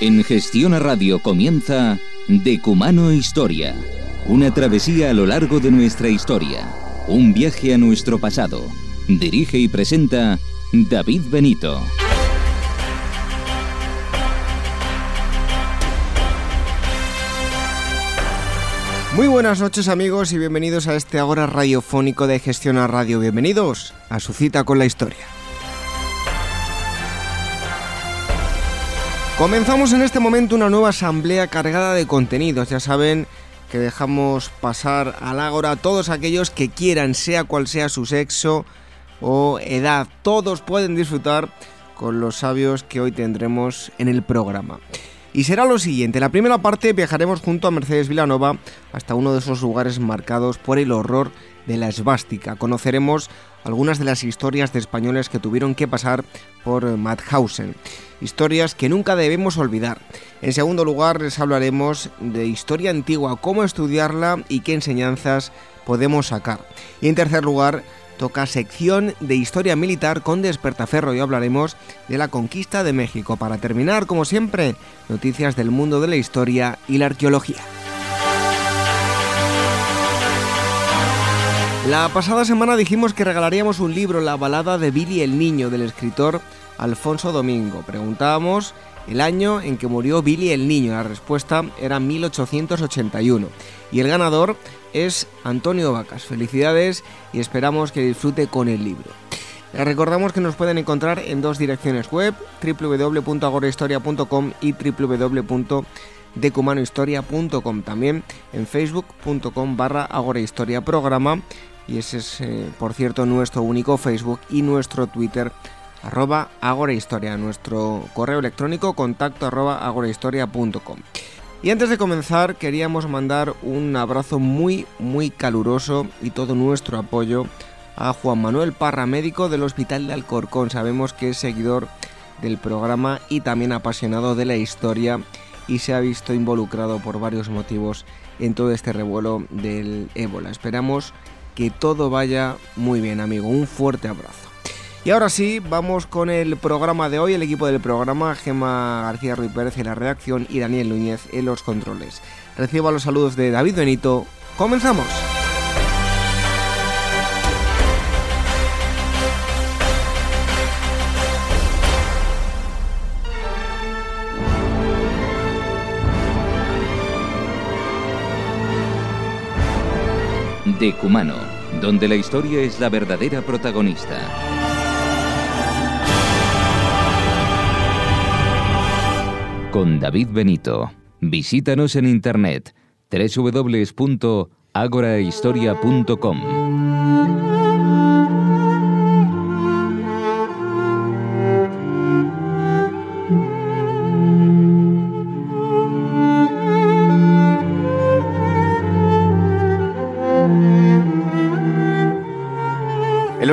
En Gestión a Radio comienza Decumano Historia, una travesía a lo largo de nuestra historia, un viaje a nuestro pasado. Dirige y presenta David Benito. Muy buenas noches amigos y bienvenidos a este ahora radiofónico de Gestión a Radio. Bienvenidos a su cita con la historia. Comenzamos en este momento una nueva asamblea cargada de contenidos. Ya saben que dejamos pasar al ágora a todos aquellos que quieran, sea cual sea su sexo o edad. Todos pueden disfrutar con los sabios que hoy tendremos en el programa. Y será lo siguiente, la primera parte viajaremos junto a Mercedes Vilanova hasta uno de esos lugares marcados por el horror de la esvástica. Conoceremos algunas de las historias de españoles que tuvieron que pasar por Mauthausen. Historias que nunca debemos olvidar. En segundo lugar, les hablaremos de historia antigua, cómo estudiarla y qué enseñanzas podemos sacar. Y en tercer lugar, toca sección de historia militar con Despertaferro y hablaremos de la conquista de México. Para terminar, como siempre, noticias del mundo de la historia y la arqueología. La pasada semana dijimos que regalaríamos un libro, La balada de Billy el Niño, del escritor Alfonso Domingo. Preguntábamos el año en que murió Billy el Niño. La respuesta era 1881. Y el ganador es Antonio Vacas. Felicidades y esperamos que disfrute con el libro. Les recordamos que nos pueden encontrar en dos direcciones web, www.agorahistoria.com y www.decumanohistoria.com. También en facebook.com barra agorahistoria programa y ese es, eh, por cierto, nuestro único Facebook y nuestro Twitter, arroba agorahistoria, nuestro correo electrónico, contacto arroba agorahistoria.com. Y antes de comenzar, queríamos mandar un abrazo muy, muy caluroso y todo nuestro apoyo a Juan Manuel Parra, médico del Hospital de Alcorcón. Sabemos que es seguidor del programa y también apasionado de la historia y se ha visto involucrado por varios motivos en todo este revuelo del ébola. Esperamos que todo vaya muy bien, amigo. Un fuerte abrazo. Y ahora sí, vamos con el programa de hoy, el equipo del programa, Gema García Ruiz Pérez en la redacción y Daniel Núñez en los controles. Recibo los saludos de David Benito. ¡Comenzamos! Decumano, donde la historia es la verdadera protagonista. Con David Benito. Visítanos en internet www.agorahistoria.com.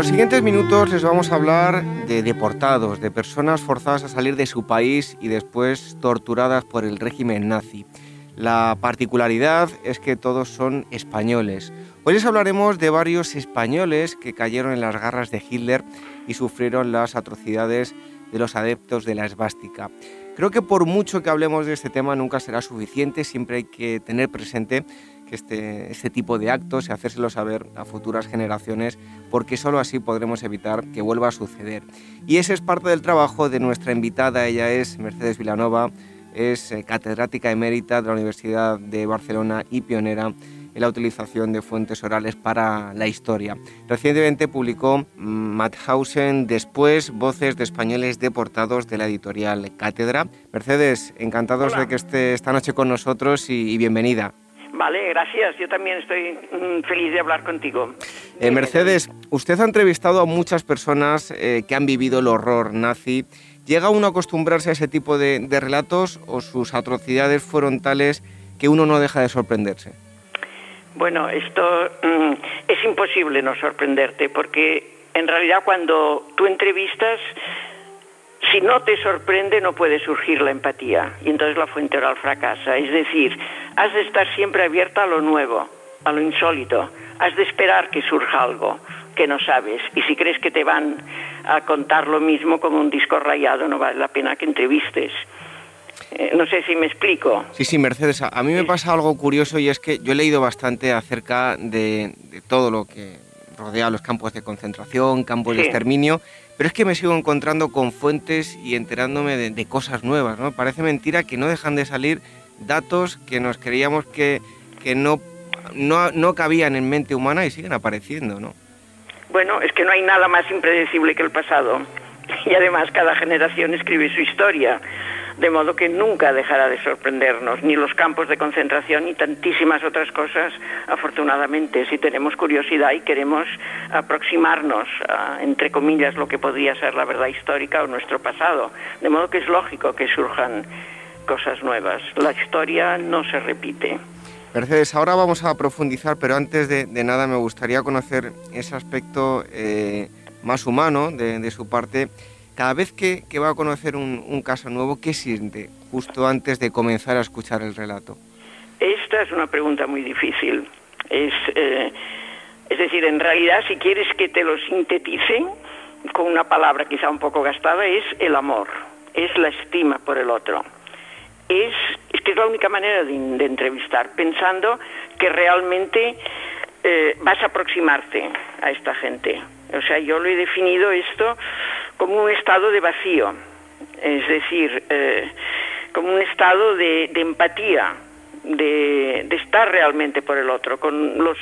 los siguientes minutos les vamos a hablar de deportados, de personas forzadas a salir de su país y después torturadas por el régimen nazi. La particularidad es que todos son españoles. Hoy les hablaremos de varios españoles que cayeron en las garras de Hitler y sufrieron las atrocidades de los adeptos de la esvástica. Creo que por mucho que hablemos de este tema nunca será suficiente, siempre hay que tener presente que este, este tipo de actos y hacérselo saber a futuras generaciones, porque solo así podremos evitar que vuelva a suceder. Y ese es parte del trabajo de nuestra invitada, ella es Mercedes Vilanova, es eh, catedrática emérita de la Universidad de Barcelona y pionera en la utilización de fuentes orales para la historia. Recientemente publicó Mauthausen, después Voces de Españoles Deportados de la editorial Cátedra. Mercedes, encantados de que esté esta noche con nosotros y bienvenida. Vale, gracias. Yo también estoy mm, feliz de hablar contigo. Eh, Mercedes, usted ha entrevistado a muchas personas eh, que han vivido el horror nazi. ¿Llega uno a acostumbrarse a ese tipo de, relatos o sus atrocidades fueron tales que uno no deja de sorprenderse? Bueno, esto mm, es imposible no sorprenderte porque en realidad cuando tú entrevistas si no te sorprende no puede surgir la empatía y entonces la fuente oral fracasa. Es decir, has de estar siempre abierta a lo nuevo, a lo insólito. Has de esperar que surja algo que no sabes. Y si crees que te van a contar lo mismo como un disco rayado, no vale la pena que entrevistes. Eh, no sé si me explico. Sí, sí, Mercedes, a mí me pasa algo curioso y es que yo he leído bastante acerca de, todo lo que rodea los campos de concentración, campos de exterminio, pero es que me sigo encontrando con fuentes y enterándome de, cosas nuevas, ¿no? Parece mentira que no dejan de salir datos que nos creíamos que, que no, no, no cabían en mente humana y siguen apareciendo, ¿no? Bueno, es que no hay nada más impredecible que el pasado. Y además cada generación escribe su historia de modo que nunca dejará de sorprendernos, ni los campos de concentración ni tantísimas otras cosas, afortunadamente, si tenemos curiosidad y queremos aproximarnos a, entre comillas, lo que podría ser la verdad histórica o nuestro pasado. De modo que es lógico que surjan cosas nuevas. La historia no se repite. Mercedes, ahora vamos a profundizar, pero antes de, nada me gustaría conocer ese aspecto eh, más humano de, de su parte cada vez que, va a conocer un, caso nuevo, ¿qué siente justo antes de comenzar a escuchar el relato? Esta es una pregunta muy difícil. Es, eh, es decir, en realidad, si quieres que te lo sinteticen con una palabra quizá un poco gastada, es el amor, es la estima por el otro. Es, es que es la única manera de, entrevistar, pensando que realmente eh, vas a aproximarte a esta gente. O sea, yo lo he definido esto como un estado de vacío, es decir, eh, como un estado de, empatía, de, estar realmente por el otro, con los,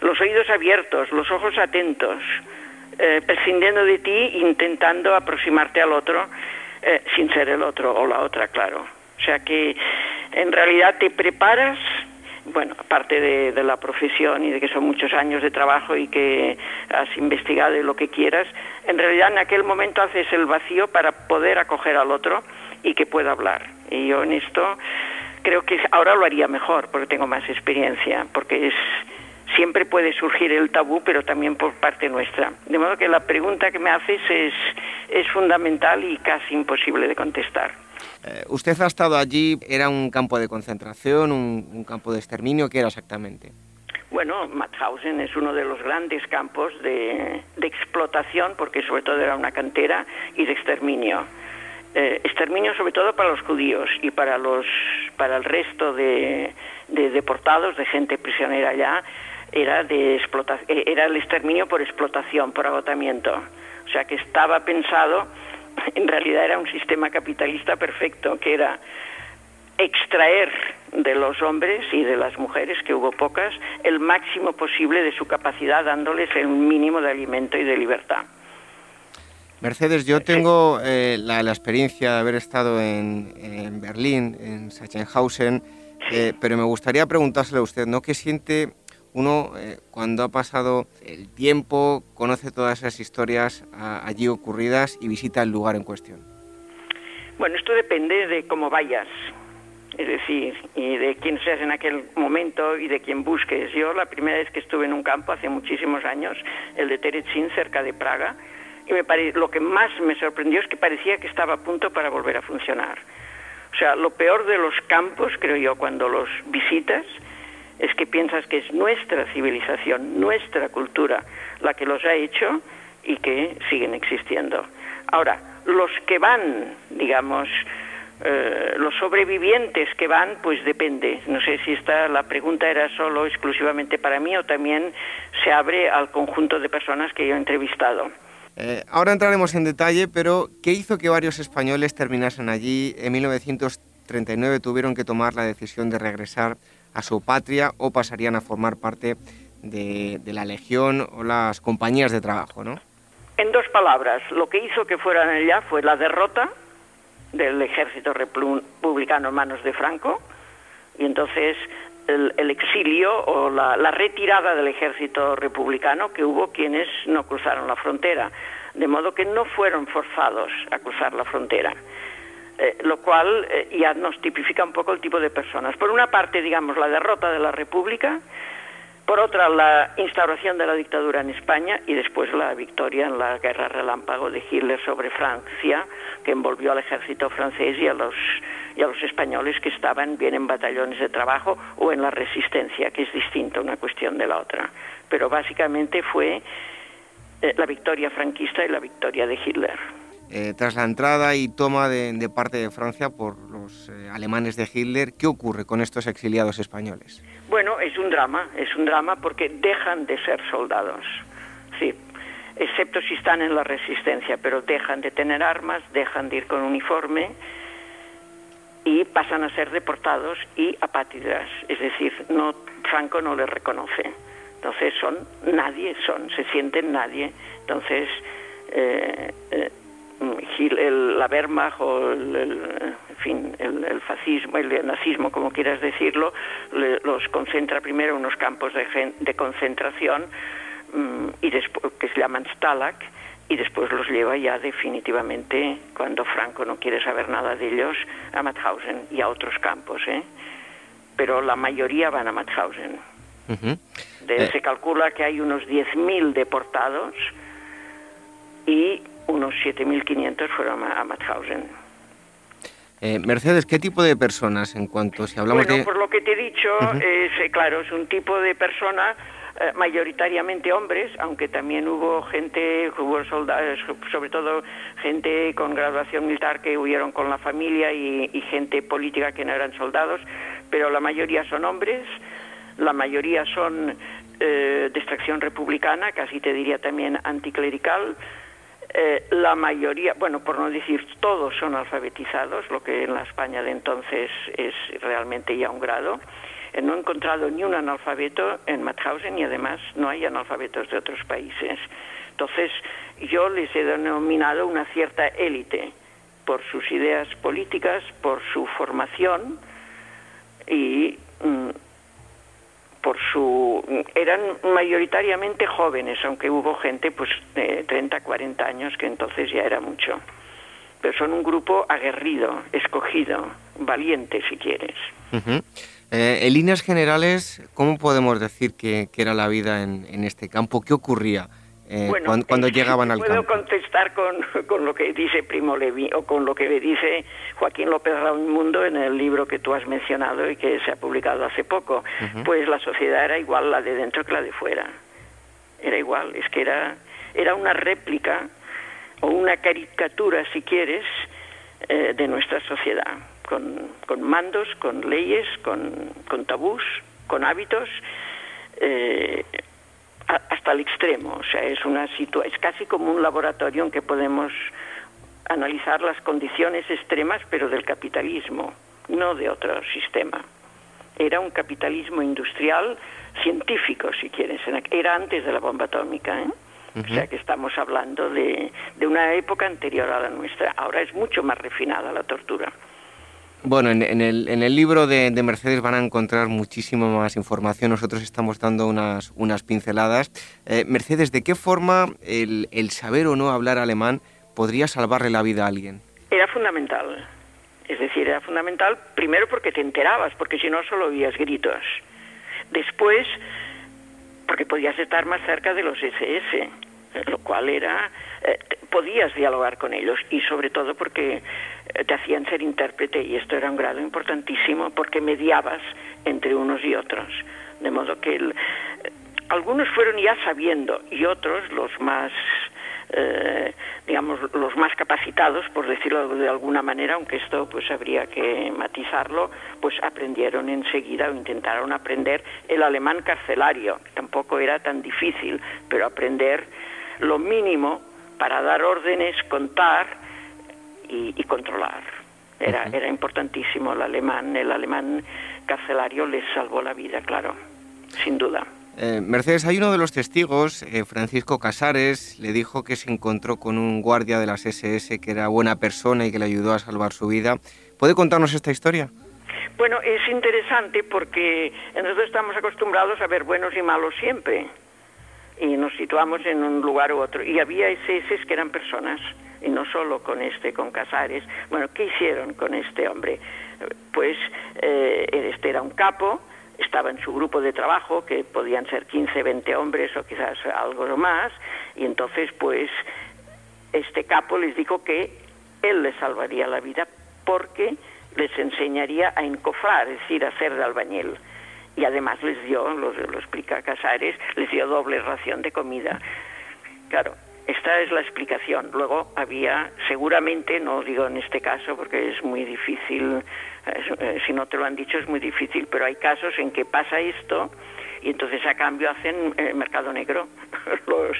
los oídos abiertos, los ojos atentos, eh, prescindiendo de ti, intentando aproximarte al otro, eh, sin ser el otro o la otra, claro. O sea que en realidad te preparas bueno, aparte de, la profesión y de que son muchos años de trabajo y que has investigado y lo que quieras, en realidad en aquel momento haces el vacío para poder acoger al otro y que pueda hablar. Y yo en esto creo que ahora lo haría mejor porque tengo más experiencia, porque es siempre puede surgir el tabú, pero también por parte nuestra. De modo que la pregunta que me haces es, es fundamental y casi imposible de contestar. Eh, usted ha estado allí, ¿era un campo de concentración, un, campo de exterminio? ¿Qué era exactamente? Bueno, Mauthausen es uno de los grandes campos de, explotación, porque sobre todo era una cantera, y de exterminio. Eh, exterminio sobre todo para los judíos y para, los, para el resto de, deportados, de gente prisionera allá, era, de eh, era el exterminio por explotación, por agotamiento. O sea que estaba pensado en realidad era un sistema capitalista perfecto, que era extraer de los hombres y de las mujeres, que hubo pocas, el máximo posible de su capacidad, dándoles el mínimo de alimento y de libertad. Mercedes, yo tengo eh, la, experiencia de haber estado en, Berlín, en Sachsenhausen, eh, pero me gustaría preguntárselo a usted, ¿no? ¿Qué siente uno eh, cuando ha pasado el tiempo, conoce todas esas historias allí ocurridas y visita el lugar en cuestión? Bueno, esto depende de cómo vayas, es decir, y de quién seas en aquel momento y de quién busques. Yo la primera vez que estuve en un campo hace muchísimos años, el de Terezin, cerca de Praga, y me lo que más me sorprendió es que parecía que estaba a punto para volver a funcionar. O sea, lo peor de los campos, creo yo, cuando los visitas, es que piensas que es nuestra civilización, nuestra cultura la que los ha hecho y que siguen existiendo. Ahora, los que van, digamos, eh, los sobrevivientes que van, pues depende. No sé si esta la pregunta era solo exclusivamente para mí o también se abre al conjunto de personas que yo he entrevistado. Eh, ahora entraremos en detalle, pero ¿qué hizo que varios españoles terminasen allí? En 1939 tuvieron que tomar la decisión de regresar a su patria o pasarían a formar parte de, la Legión o las compañías de trabajo, ¿no? En dos palabras, lo que hizo que fueran allá fue la derrota del ejército republicano en manos de Franco y entonces el, exilio o la, la, retirada del ejército republicano que hubo quienes no cruzaron la frontera, de modo que no fueron forzados a cruzar la frontera. Eh, lo cual eh, ya nos tipifica un poco el tipo de personas. Por una parte, digamos, la derrota de la República, por otra, la instauración de la dictadura en España y después la victoria en la guerra relámpago de Hitler sobre Francia, que envolvió al ejército francés y a los, y a los españoles que estaban bien en batallones de trabajo o en la resistencia, que es distinta una cuestión de la otra. Pero básicamente fue eh, la victoria franquista y la victoria de Hitler. Eh, tras la entrada y toma de, parte de Francia por los eh, alemanes de Hitler, ¿qué ocurre con estos exiliados españoles? Bueno, es un drama, es un drama porque dejan de ser soldados, sí, excepto si están en la resistencia, pero dejan de tener armas, dejan de ir con uniforme y pasan a ser deportados y apátridas, es decir, no Franco no les reconoce. Entonces son nadie, son, se sienten nadie. Entonces eh, el, la Wehrmacht o el, en fin, el, fascismo, el nazismo, como quieras decirlo, los concentra primero en unos campos de, de concentración mm, y después, que se llaman Stalag y después los lleva ya definitivamente, cuando Franco no quiere saber nada de ellos, a Mauthausen y a otros campos. ¿eh? Pero la mayoría van a Mauthausen. Eh. Se calcula que hay unos 10.000 deportados y unos 7.500 fueron a, Mauthausen. Eh, Mercedes, ¿qué tipo de personas en cuanto si hablamos bueno, por lo que te he dicho, es, eh, claro, es un tipo de persona eh, mayoritariamente hombres, aunque también hubo gente, hubo soldados, sobre todo gente con graduación militar que huyeron con la familia y, y gente política que no eran soldados, pero la mayoría son hombres, la mayoría son de extracción republicana, casi te diría también anticlerical, eh, la mayoría, bueno, por no decir todos son alfabetizados, lo que en la España de entonces es realmente ya un grado. Eh, no he encontrado ni un analfabeto en Mauthausen y además no hay analfabetos de otros países. Entonces, yo les he denominado una cierta élite por sus ideas políticas, por su formación y mm, por su eran mayoritariamente jóvenes, aunque hubo gente pues de 30, 40 años que entonces ya era mucho. Pero son un grupo aguerrido, escogido, valiente si quieres. Eh, en líneas generales, ¿cómo podemos decir que, era la vida en, en este campo? ¿Qué ocurría? Eh, cuando, llegaban al puedo contestar con, con, lo que dice Primo Levi o con lo que dice Joaquín López Mundo en el libro que tú has mencionado y que se ha publicado hace poco. Pues la sociedad era igual la de dentro que la de fuera. Era igual, es que era, era una réplica o una caricatura, si quieres, eh, de nuestra sociedad, con, con mandos, con leyes, con, con tabús, con hábitos. Eh, hasta el extremo. O sea, es, una es casi como un laboratorio en que podemos analizar las condiciones extremas, pero del capitalismo, no de otro sistema. Era un capitalismo industrial científico, si quieres. Era antes de la bomba atómica, ¿eh? O sea que estamos hablando de, de una época anterior a la nuestra. Ahora es mucho más refinada la tortura. Bueno, en, el, en el, libro de, Mercedes van a encontrar muchísima más información. Nosotros estamos dando unas, unas pinceladas. Eh, Mercedes, ¿de qué forma el, el, saber o no hablar alemán podría salvarle la vida a alguien? Era fundamental. Es decir, era fundamental primero porque te enterabas, porque si no solo oías gritos. Después, porque podías estar más cerca de los SS, lo cual era... Eh, podías dialogar con ellos y sobre todo porque te hacían ser intérprete y esto era un grado importantísimo porque mediabas entre unos y otros. De modo que eh, algunos fueron ya sabiendo y otros, los más, eh, digamos, los más capacitados, por decirlo de alguna manera, aunque esto pues habría que matizarlo, pues aprendieron enseguida o intentaron aprender el alemán carcelario. Tampoco era tan difícil, pero aprender lo mínimo para dar órdenes, contar, y, controlar. Era, era importantísimo el alemán, el alemán carcelario les salvó la vida, claro, sin duda. Eh, Mercedes, hay uno de los testigos, eh, Francisco Casares, le dijo que se encontró con un guardia de las SS que era buena persona y que le ayudó a salvar su vida. ¿Puede contarnos esta historia? Bueno, es interesante porque nosotros estamos acostumbrados a ver buenos y malos siempre y nos situamos en un lugar u otro. Y había SS que eran personas y no solo con este, con Casares. Bueno, ¿qué hicieron con este hombre? Pues eh, este era un capo, estaba en su grupo de trabajo, que podían ser 15, 20 hombres o quizás algo más, y entonces pues este capo les dijo que él les salvaría la vida porque les enseñaría a encofrar, es decir, a hacer de albañil. Y además les dio, lo, lo explica Casares, les dio doble ración de comida. Claro, esta es la explicación. Luego había, seguramente, no digo en este caso porque es muy difícil, eh, si no te lo han dicho es muy difícil, pero hay casos en que pasa esto y entonces a cambio hacen eh, mercado negro. Los,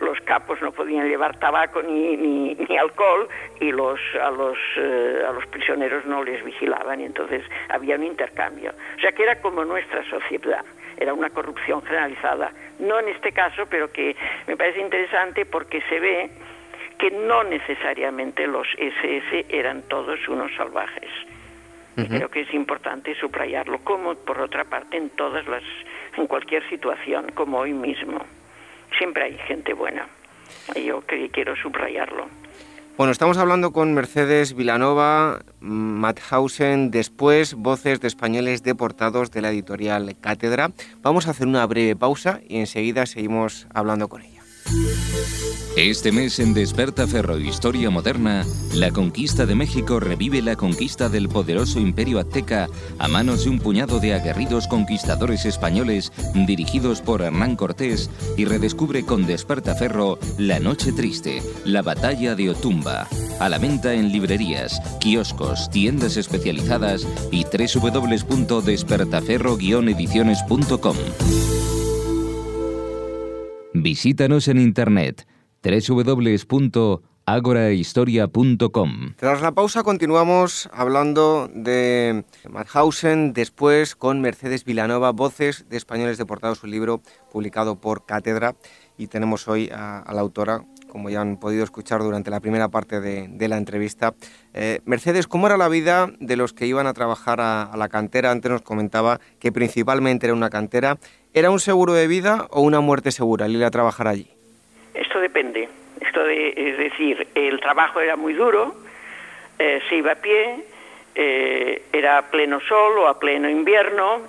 los capos no podían llevar tabaco ni, ni, alcohol y los, a, los, eh, a los prisioneros no les vigilaban y entonces había un intercambio. O sea que era como nuestra sociedad era una corrupción generalizada. No en este caso, pero que me parece interesante porque se ve que no necesariamente los SS eran todos unos salvajes. Y creo que es importante subrayarlo, como por otra parte en todas las, en cualquier situación, como hoy mismo. Siempre hay gente buena. Y yo quiero subrayarlo. Bueno, estamos hablando con Mercedes Vilanova, Mathausen, después Voces de Españoles Deportados de la editorial Cátedra. Vamos a hacer una breve pausa y enseguida seguimos hablando con ella. Este mes en Desperta Ferro Historia Moderna, la conquista de México revive la conquista del poderoso imperio azteca a manos de un puñado de aguerridos conquistadores españoles dirigidos por Hernán Cortés y redescubre con Desperta Ferro La Noche Triste, la batalla de Otumba. A la venta en librerías, kioscos, tiendas especializadas y www.despertaferro-ediciones.com. Visítanos en internet www.agorahistoria.com. Tras la pausa continuamos hablando de Mauthausen, después con Mercedes Vilanova, Voces de Españoles Deportados, su libro publicado por Cátedra, y tenemos hoy a, la autora, como ya han podido escuchar durante la primera parte de, la entrevista. Eh, Mercedes, ¿cómo era la vida de los que iban a trabajar a, a la cantera? Antes nos comentaba que principalmente era una cantera ¿Era un seguro de vida o una muerte segura el ir a trabajar allí? Depende. Esto es decir, el trabajo era muy duro, eh, se iba a pie, eh, era a pleno sol o a pleno invierno,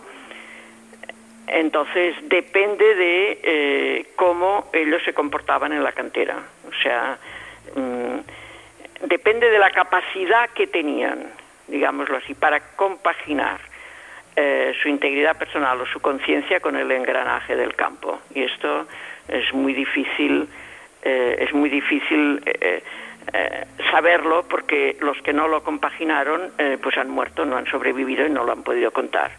entonces depende de eh, cómo ellos se comportaban en la cantera. O sea, mm, depende de la capacidad que tenían, digámoslo así, para compaginar eh, su integridad personal o su conciencia con el engranaje del campo. Y esto es muy difícil, eh, es muy difícil eh, saberlo porque los que no lo compaginaron pues han muerto, no han sobrevivido y no lo han podido contar.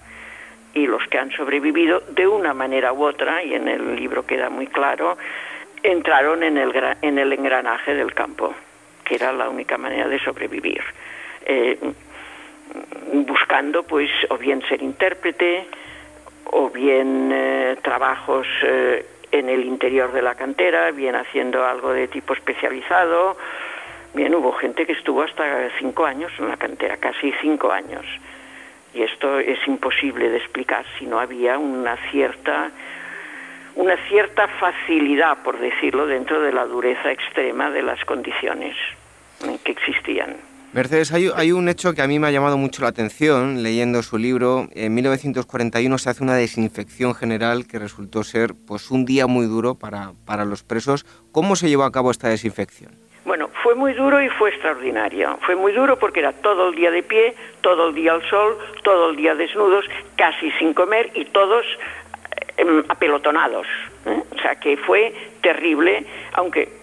Y los que han sobrevivido de una manera u otra, y en el libro queda muy claro, entraron en el, en el engranaje del campo, que era la única manera de sobrevivir buscando pues o bien ser intérprete o bien eh, trabajos eh, en el interior de la cantera, bien haciendo algo de tipo especializado. Bien, hubo gente que estuvo hasta cinco años en la cantera, casi cinco años. Y esto es imposible de explicar si no había una cierta una cierta facilidad, por decirlo, dentro de la dureza extrema de las condiciones que existían. Mercedes, hay, un hecho que a mí me ha llamado mucho la atención leyendo su libro. En 1941 se hace una desinfección general que resultó ser pues, un día muy duro para, para los presos. ¿Cómo se llevó a cabo esta desinfección? Bueno, fue muy duro y fue extraordinario. Fue muy duro porque era todo el día de pie, todo el día al sol, todo el día desnudos, casi sin comer y todos em, apelotonados. ¿eh? O sea que fue terrible, aunque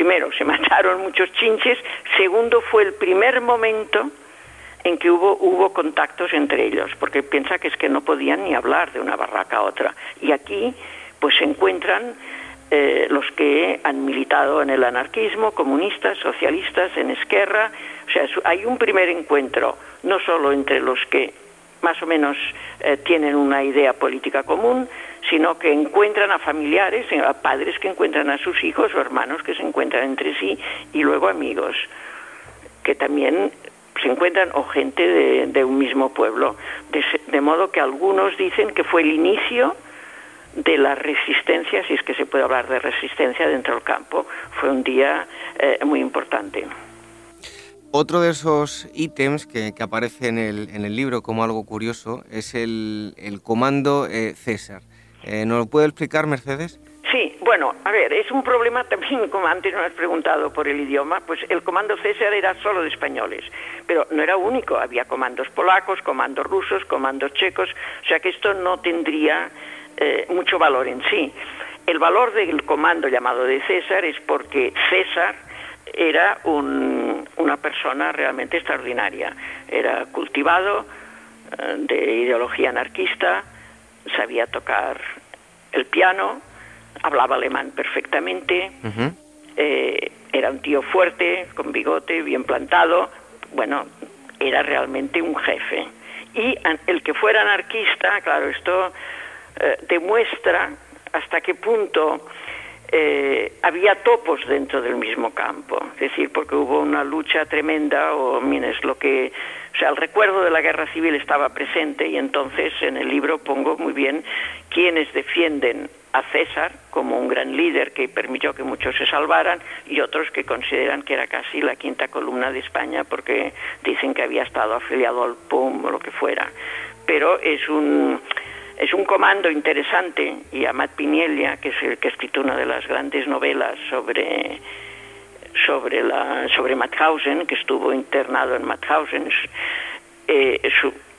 primero, se mataron muchos chinches, segundo, fue el primer momento en que hubo, hubo contactos entre ellos, porque piensa que es que no podían ni hablar de una barraca a otra. Y aquí, pues se encuentran eh, los que han militado en el anarquismo, comunistas, socialistas, en Esquerra. O sea, hay un primer encuentro, no solo entre los que más o menos eh, tienen una idea política común, sino que encuentran a familiares, a padres que encuentran a sus hijos o hermanos que se encuentran entre sí y luego amigos que también se encuentran o gente de, un mismo pueblo. De, modo que algunos dicen que fue el inicio de la resistencia, si es que se puede hablar de resistencia dentro del campo. Fue un día eh, muy importante. Otro de esos ítems que, aparece en el, en el, libro como algo curioso es el, el comando eh, César. Eh, ¿Nos lo puede explicar, Mercedes? Sí, bueno, a ver, es un problema también, como antes nos has preguntado por el idioma, pues el comando César era solo de españoles, pero no era único, había comandos polacos, comandos rusos, comandos checos, o sea que esto no tendría eh, mucho valor en sí. el valor del comando llamado de César es porque César era una persona realmente extraordinaria. Era cultivado, eh, de ideología anarquista, sabía tocar el piano, hablaba alemán perfectamente, eh, era un tío fuerte, con bigote, bien plantado, bueno, era realmente un jefe. Y el que fuera anarquista, claro, esto eh, demuestra hasta qué punto eh, había topos dentro del mismo campo, es decir, porque hubo una lucha tremenda, o es lo que, o sea, el recuerdo de la guerra civil estaba presente y entonces en el libro pongo muy bien quienes defienden a César como un gran líder que permitió que muchos se salvaran y otros que consideran que era casi la quinta columna de España porque dicen que había estado afiliado al PUM o lo que fuera. Pero es un es un comando interesante y Amat Piniella, que es el que ha escrito una de las grandes novelas sobre sobre la sobre Mauthausen, que estuvo internado en Mauthausen, eh,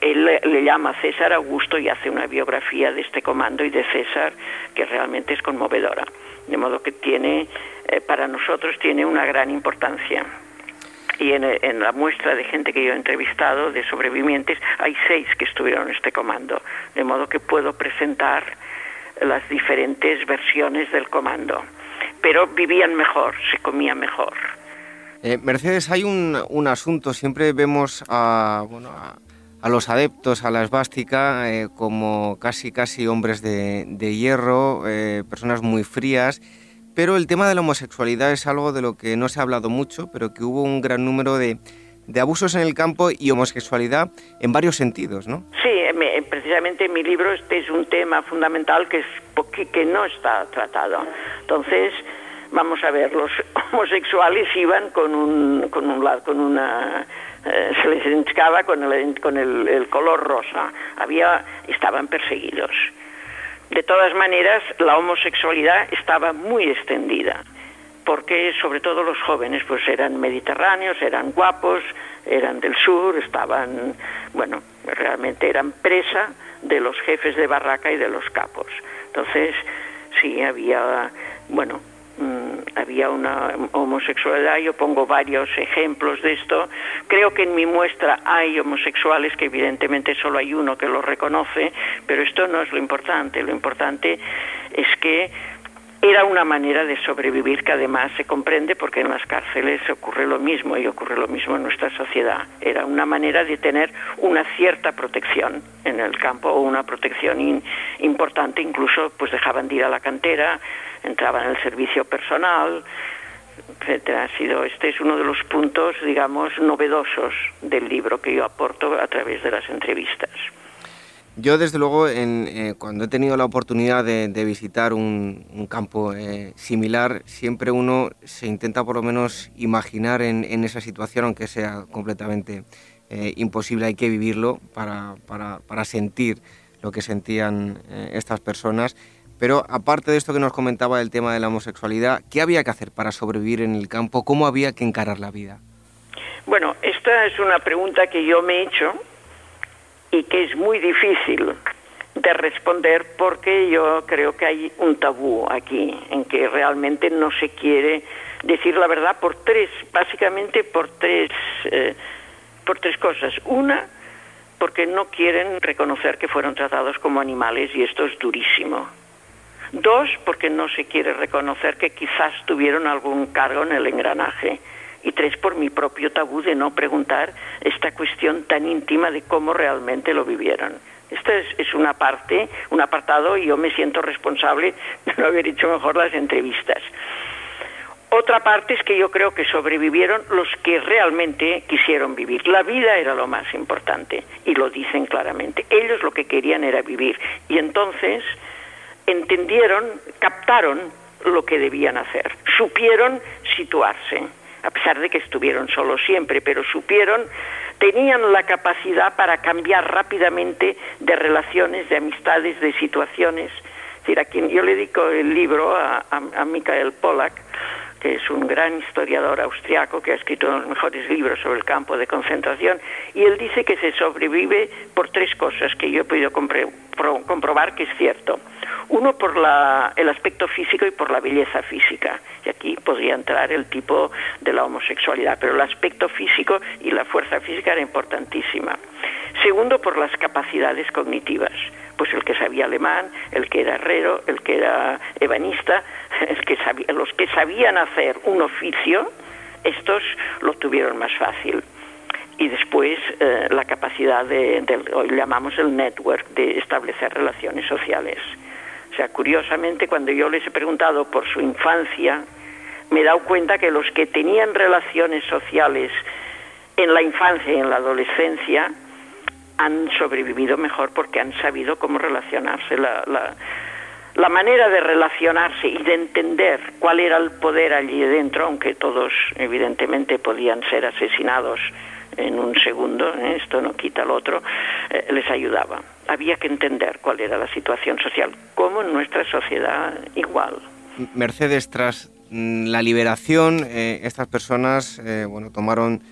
él le, llama César Augusto y hace una biografía de este comando y de César que realmente es conmovedora. De modo que tiene, eh, para nosotros tiene una gran importancia y en, la muestra de gente que yo he entrevistado, de sobrevivientes, hay seis que estuvieron en este comando, de modo que puedo presentar las diferentes versiones del comando. Pero vivían mejor, se comía mejor. Eh, Mercedes, hay un, un, asunto, siempre vemos a, bueno, a, los adeptos a la esvástica eh, como casi, casi hombres de, de hierro, eh, personas muy frías, pero el tema de la homosexualidad es algo de lo que no se ha hablado mucho, pero que hubo un gran número de, abusos en el campo y homosexualidad en varios sentidos, ¿no? Sí, precisamente en mi libro este es un tema fundamental que, es, que no está tratado. Entonces, vamos a ver, los homosexuales iban con un, con un con una eh, se les identificaba con el, con el color rosa. Había, estaban perseguidos. De todas maneras, la homosexualidad estaba muy extendida, porque sobre todo los jóvenes pues eran mediterráneos, eran guapos, eran del sur, estaban, bueno, realmente eran presa de los jefes de barraca y de los capos. Entonces, sí, había, bueno, había una homosexualidad, yo pongo varios ejemplos de esto. Creo que en mi muestra hay homosexuales, que evidentemente solo hay uno que lo reconoce, pero esto no es lo importante. Lo importante es que era una manera de sobrevivir que además se comprende porque en las cárceles ocurre lo mismo y ocurre lo mismo en nuestra sociedad. Era una manera de tener una cierta protección en el campo o una protección importante, incluso pues dejaban de ir a la cantera, entraban en el servicio personal, etcétera. Ha sido este es uno de los puntos, digamos, novedosos del libro que yo aporto a través de las entrevistas. Yo, desde luego, eh, cuando he tenido la oportunidad de, visitar un, campo eh, similar, siempre uno se intenta por lo menos imaginar en, esa situación, aunque sea completamente eh, imposible, hay que vivirlo para, para, sentir lo que sentían estas personas. Pero aparte de esto que nos comentaba del tema de la homosexualidad, ¿qué había que hacer para sobrevivir en el campo? ¿Cómo había que encarar la vida? Bueno, esta es una pregunta que yo me he hecho y que es muy difícil de responder porque yo creo que hay un tabú aquí en que realmente no se quiere decir la verdad por tres, básicamente por tres, eh, por tres cosas. Una, porque no quieren reconocer que fueron tratados como animales y esto es durísimo. Dos, porque no se quiere reconocer que quizás tuvieron algún cargo en el engranaje y tres por mi propio tabú de no preguntar esta cuestión tan íntima de cómo realmente lo vivieron. Esta es, una parte, un apartado y yo me siento responsable de no haber hecho mejor las entrevistas. Otra parte es que yo creo que sobrevivieron los que realmente quisieron vivir. La vida era lo más importante y lo dicen claramente. Ellos lo que querían era vivir y entonces entendieron, captaron lo que debían hacer, supieron situarse a pesar de que estuvieron solos siempre, pero supieron, tenían la capacidad para cambiar rápidamente de relaciones, de amistades, de situaciones. Es a quien yo le dedico el libro a, a, Michael Pollack, que es un gran historiador austriaco que ha escrito los mejores libros sobre el campo de concentración, y él dice que se sobrevive por tres cosas que yo he podido comprobar que es cierto. Uno por el aspecto físico y por la belleza física. Y aquí podría entrar el tipo de la homosexualidad, pero el aspecto físico y la fuerza física era importantísima. Segundo, por las capacidades cognitivas. Pues el que sabía alemán, el que era herrero, el que era ebanista, el que sabía, los que sabían hacer un oficio, estos lo tuvieron más fácil y después eh, la capacidad de, hoy llamamos el network, de establecer relaciones sociales. Curiosamente, cuando yo les he preguntado por su infancia, me he dado cuenta que los que tenían relaciones sociales en la infancia y en la adolescencia han sobrevivido mejor porque han sabido cómo relacionarse. La, la, la manera de relacionarse y de entender cuál era el poder allí dentro, aunque todos evidentemente podían ser asesinados en un segundo, ¿eh? esto no quita lo otro, eh, les ayudaba. Había que entender cuál era la situación social, como en nuestra sociedad igual. Mercedes, tras mm, la liberación, eh, estas personas bueno, tomaron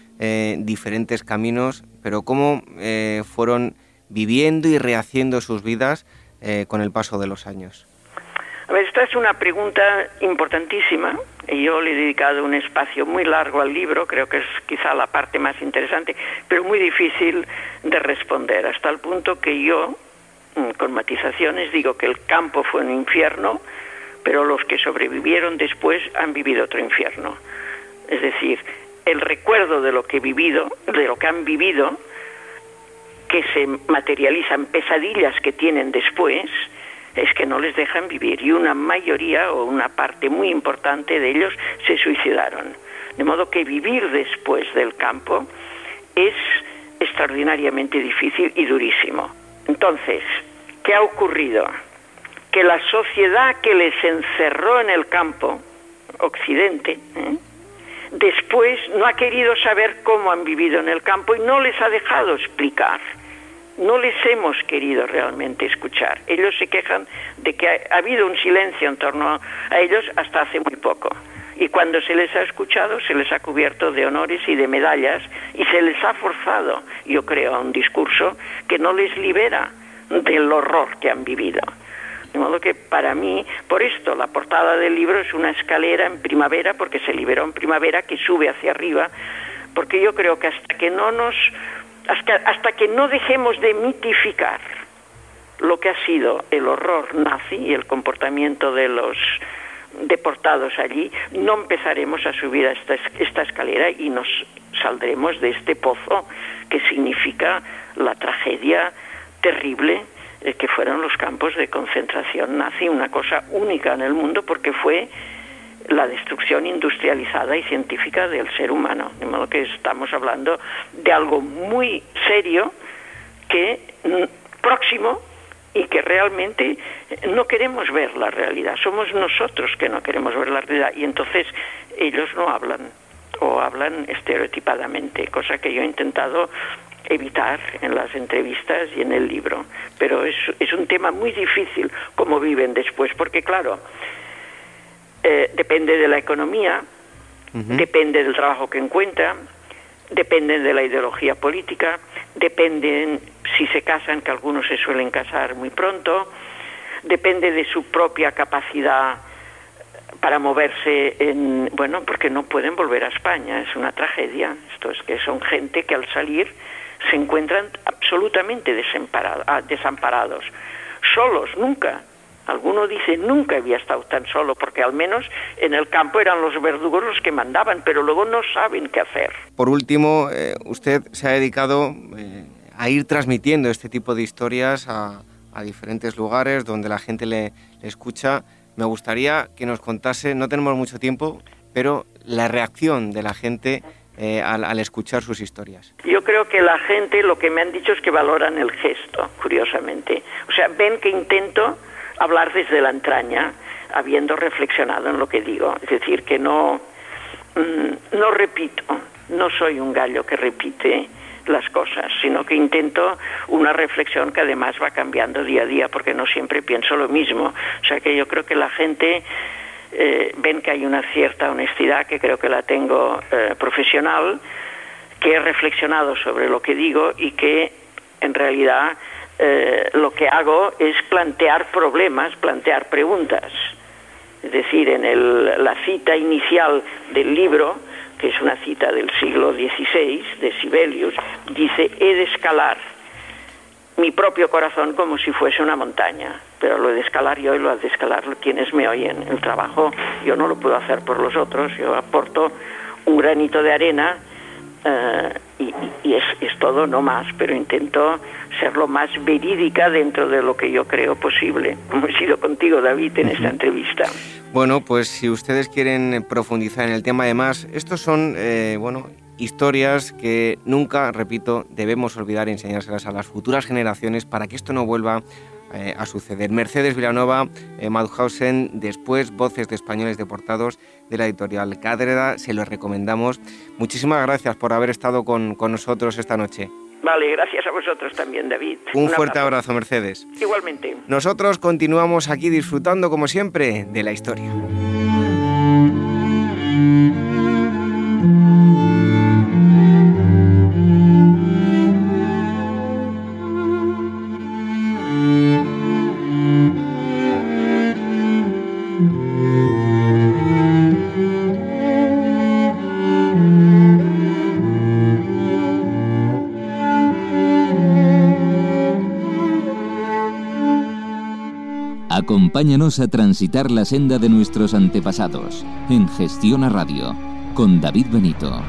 diferentes caminos, pero ¿cómo fueron viviendo y rehaciendo sus vidas con el paso de los años? Esta es una pregunta importantísima y yo le he dedicado un espacio muy largo al libro, creo que es quizá la parte más interesante, pero muy difícil de responder, hasta el punto que yo, mm, con matizaciones, digo que el campo fue un infierno, pero los que sobrevivieron después han vivido otro infierno. Es decir, el recuerdo de lo que he vivido, de lo que han vivido, que se materializan pesadillas que tienen después, es que no les dejan vivir y una mayoría o una parte muy importante de ellos se suicidaron. De modo que vivir después del campo es extraordinariamente difícil y durísimo. Entonces, ¿qué ha ocurrido? Que la sociedad que les encerró en el campo, Occidente, ¿eh? después no ha querido saber cómo han vivido en el campo y no les ha dejado explicar no les hemos querido realmente escuchar. Ellos se quejan de que ha, habido un silencio en torno a ellos hasta hace muy poco. Y cuando se les ha escuchado, se les ha cubierto de honores y de medallas y se les ha forzado, yo creo, a un discurso que no les libera del horror que han vivido. De modo que para mí, por esto, la portada del libro es una escalera en primavera, porque se liberó en primavera, que sube hacia arriba, porque yo creo que hasta que no nos hasta, que no dejemos de mitificar lo que ha sido el horror nazi y el comportamiento de los deportados allí, no empezaremos a subir a esta, esta escalera y nos saldremos de este pozo que significa la tragedia terrible eh, que fueron los campos de concentración nazi, una cosa única en el mundo porque fue la destrucción industrializada y científica del ser humano. De modo que estamos hablando de algo muy serio que mm, próximo y que realmente no queremos ver la realidad. Somos nosotros que no queremos ver la realidad y entonces ellos no hablan o hablan estereotipadamente, cosa que yo he intentado evitar en las entrevistas y en el libro. Pero es, es un tema muy difícil cómo viven después, porque claro, eh, depende de la economía, depende del trabajo que encuentra, depende de la ideología política, dependen si se casan, que algunos se suelen casar muy pronto, depende de su propia capacidad para moverse en, bueno, porque no pueden volver a España, es una tragedia. Esto es que son gente que al salir se encuentran absolutamente ah, desamparados, solos, nunca, Alguno dice, nunca había estado tan solo, porque al menos en el campo eran los verdugos los que mandaban, pero luego no saben qué hacer. Por último, eh, usted se ha dedicado eh, a ir transmitiendo este tipo de historias a, diferentes lugares donde la gente le, escucha. Me gustaría que nos contase, no tenemos mucho tiempo, pero la reacción de la gente eh, al, al, escuchar sus historias? Yo creo que la gente lo que me han dicho es que valoran el gesto, curiosamente. O sea, ven que intento hablar desde la entraña, habiendo reflexionado en lo que digo. Es decir, que no, mm, no repito, no soy un gallo que repite las cosas, sino que intento una reflexión que además va cambiando día a día, porque no siempre pienso lo mismo. O sea que yo creo que la gente eh, ven que hay una cierta honestidad, que creo que la tengo eh, profesional, que he reflexionado sobre lo que digo y que en realidad eh, lo que hago es plantear problemas, plantear preguntas. Es decir, en la cita inicial del libro, que es una cita del siglo XVI de Sibelius, dice, he de escalar mi propio corazón como si fuese una montaña, pero lo he de escalar yo y lo de escalar quienes me oyen. El trabajo yo no lo puedo hacer por los otros, yo aporto un granito de arena eh, y, es, es, todo, no más, pero intento ser lo más verídica dentro de lo que yo creo posible, como he sido contigo, David, en esta entrevista. Bueno, pues si ustedes quieren profundizar en el tema, además, estos son, eh, bueno, historias que nunca, repito, debemos olvidar y enseñárselas a las futuras generaciones para que esto no vuelva eh, a suceder. Mercedes Villanova, eh, después Voces de Españoles Deportados de la editorial Cátedra, se los recomendamos. Muchísimas gracias por haber estado con, con nosotros esta noche. Vale, gracias a vosotros también, David. Un, fuerte abrazo. Mercedes. Igualmente. Nosotros continuamos aquí disfrutando, como siempre, de la historia. A transitar la senda de nuestros antepasados en Gestión a Radio con David Benito.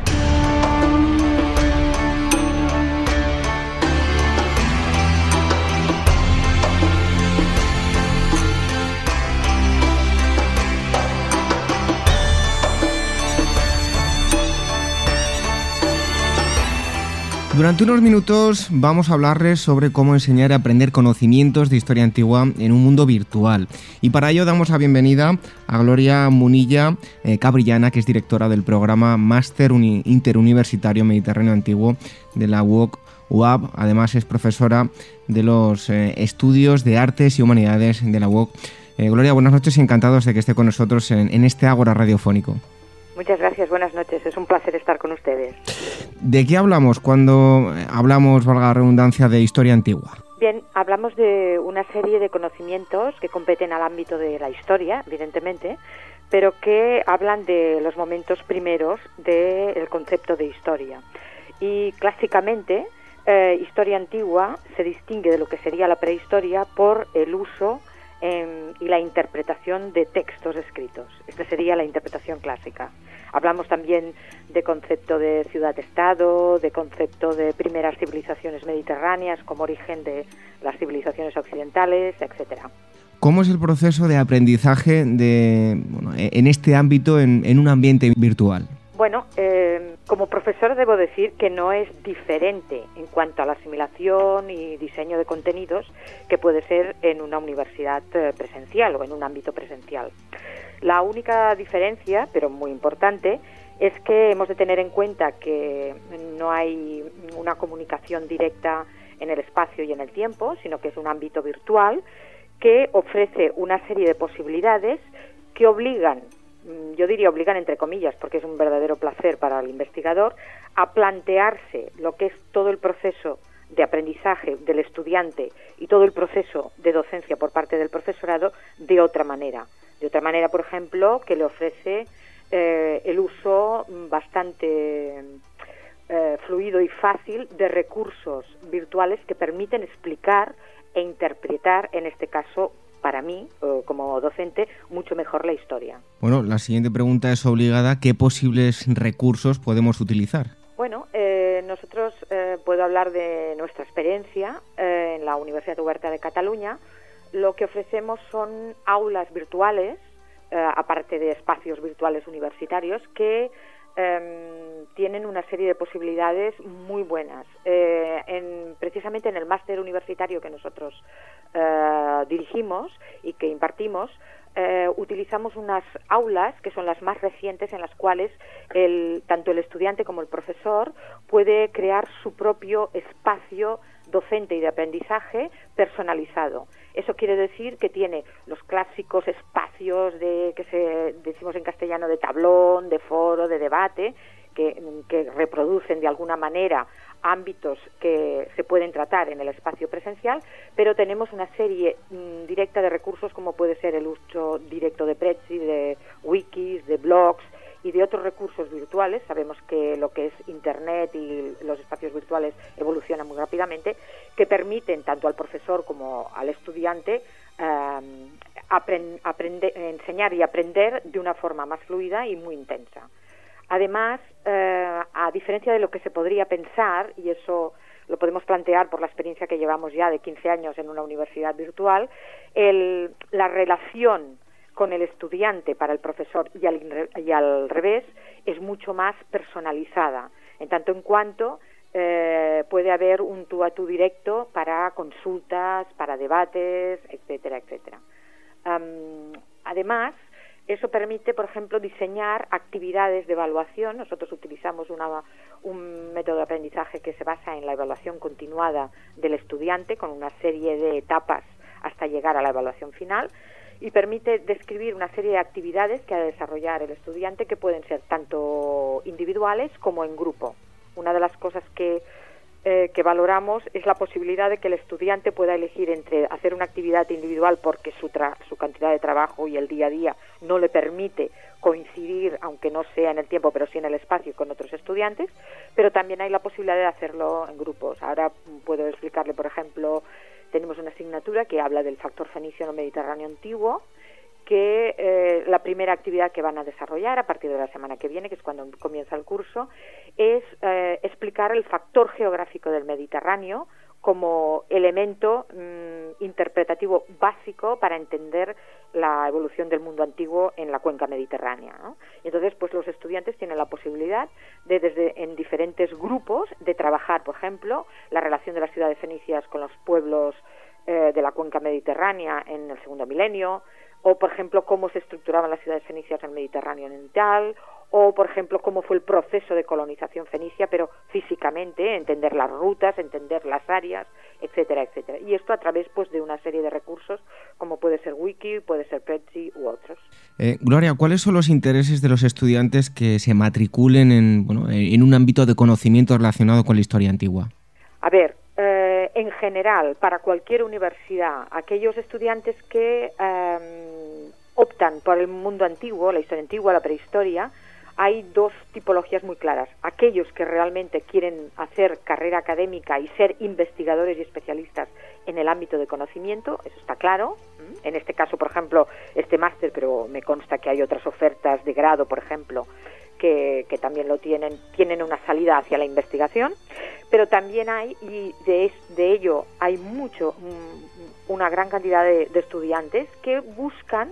Durante unos minutos vamos a hablarles sobre cómo enseñar a aprender conocimientos de historia antigua en un mundo virtual. Y para ello damos la bienvenida a Gloria Munilla eh, Cabrillana, que es directora del programa Máster Interuniversitario Mediterráneo Antiguo de la UOC UAB. Además es profesora de los eh, estudios de artes y humanidades de la UOC. Eh, Gloria, buenas noches y encantados de que esté con nosotros en, en este Ágora Radiofónico. Muchas gracias, buenas noches. Es un placer estar con ustedes. ¿De qué hablamos cuando hablamos, valga la redundancia, de historia antigua? Bien, hablamos de una serie de conocimientos que competen al ámbito de la historia, evidentemente, pero que hablan de los momentos primeros del concepto de historia. Y clásicamente, eh, historia antigua se distingue de lo que sería la prehistoria por el uso y la interpretación de textos escritos. Esta sería la interpretación clásica. Hablamos también de concepto de ciudad-estado, de concepto de primeras civilizaciones mediterráneas como origen de las civilizaciones occidentales, etcétera. ¿Cómo es el proceso de aprendizaje de, en este ámbito en un ambiente virtual? Bueno, eh, como profesor debo decir que no es diferente en cuanto a la asimilación y diseño de contenidos que puede ser en una universidad eh, presencial o en un ámbito presencial. La única diferencia, pero muy importante, es que hemos de tener en cuenta que no hay una comunicación directa en el espacio y en el tiempo, sino que es un ámbito virtual que ofrece una serie de posibilidades que obligan yo diría obligan entre comillas, porque es un verdadero placer para el investigador, a plantearse lo que es todo el proceso de aprendizaje del estudiante y todo el proceso de docencia por parte del profesorado de otra manera. De otra manera, por ejemplo, que le ofrece eh, el uso bastante eh, fluido y fácil de recursos virtuales que permiten explicar e interpretar, en este caso, para mí, como docente, mucho mejor la historia. Bueno, la siguiente pregunta es obligada. ¿Qué posibles recursos podemos utilizar? Bueno, eh, nosotros eh, puedo hablar de nuestra experiencia eh, en la Universidad Huerta de Cataluña. Lo que ofrecemos son aulas virtuales, aparte de espacios virtuales universitarios, que Em, tienen una serie de posibilidades muy buenas. Eh, en, precisamente en el máster universitario que nosotros eh, dirigimos y que impartimos, eh, utilizamos unas aulas que son las más recientes en las cuales el, tanto el estudiante como el profesor puede crear su propio espacio docente y de aprendizaje personalizado. Eso quiere decir que tiene los clásicos espacios de que se decimos en castellano de tablón, de foro, de debate, que, reproducen de alguna manera ámbitos que se pueden tratar en el espacio presencial, pero tenemos una serie mm, directa de recursos como puede ser el uso directo de Prezi, de wikis, de blogs y de otros recursos virtuales. Sabemos que lo que es Internet y los espacios virtuales evolucionan muy rápidamente, que permiten tanto al profesor como al estudiante em, aprender, enseñar y aprender de una forma más fluida y muy intensa. Además, eh, a diferencia de lo que se podría pensar, y eso lo podemos plantear por la experiencia que llevamos ya de 15 años en una universidad virtual, la relación con el estudiante para el profesor y al, revés es mucho más personalizada, en tanto en cuanto eh, puede haber un tú a tú directo para consultas, para debates, etcétera, etcétera. además, eso permite, por ejemplo, diseñar actividades de evaluación. Nosotros utilizamos un método de aprendizaje que se basa en la evaluación continuada del estudiante con una serie de etapas hasta llegar a la evaluación final y permite describir una serie de actividades que ha de desarrollar el estudiante que pueden ser tanto individuales como en grupo. Una de las cosas que eh, que valoramos es la posibilidad de que el estudiante pueda elegir entre hacer una actividad individual porque su, su cantidad de trabajo y el día a día no le permite coincidir, aunque no sea en el tiempo, pero sí en el espacio con otros estudiantes, pero también hay la posibilidad de hacerlo en grupos. Ahora puedo explicarle, por ejemplo, tenemos una asignatura que habla del factor fenicio en el Mediterráneo antiguo, que eh, la primera actividad que van a desarrollar a partir de la semana que viene, que es cuando comienza el curso, es eh, explicar el factor geográfico del Mediterráneo como elemento mm, interpretativo básico para entender la evolución del mundo antiguo en la cuenca mediterránea. entonces, pues los estudiantes tienen la posibilidad de, desde en diferentes grupos, de trabajar, por ejemplo, la relación de las ciudades fenicias con los pueblos eh, de la cuenca mediterránea en el segundo milenio, o por ejemplo cómo se estructuraban las ciudades fenicias en el Mediterráneo oriental, o por ejemplo cómo fue el proceso de colonización fenicia, pero físicamente, entender las rutas, entender las áreas, etcétera, etcétera. Y esto a través pues de una serie de recursos como puede ser Wiki, puede ser Prezi u otros. Eh, Gloria, ¿cuáles son los intereses de los estudiantes que se matriculen en, bueno, en un ámbito de conocimiento relacionado con la historia antigua? A ver, eh, en general, para cualquier universidad, aquellos estudiantes que em, optan por el mundo antiguo, la historia antigua, la prehistoria, hay dos tipologías muy claras. Aquellos que realmente quieren hacer carrera académica y ser investigadores y especialistas en el ámbito de conocimiento, eso está claro. En este caso, por ejemplo, este máster, pero me consta que hay otras ofertas de grado, por ejemplo, que, también lo tienen, tienen una salida hacia la investigación, pero también hay, y de, de ello hay mucho, mm, una gran cantidad de, estudiantes que buscan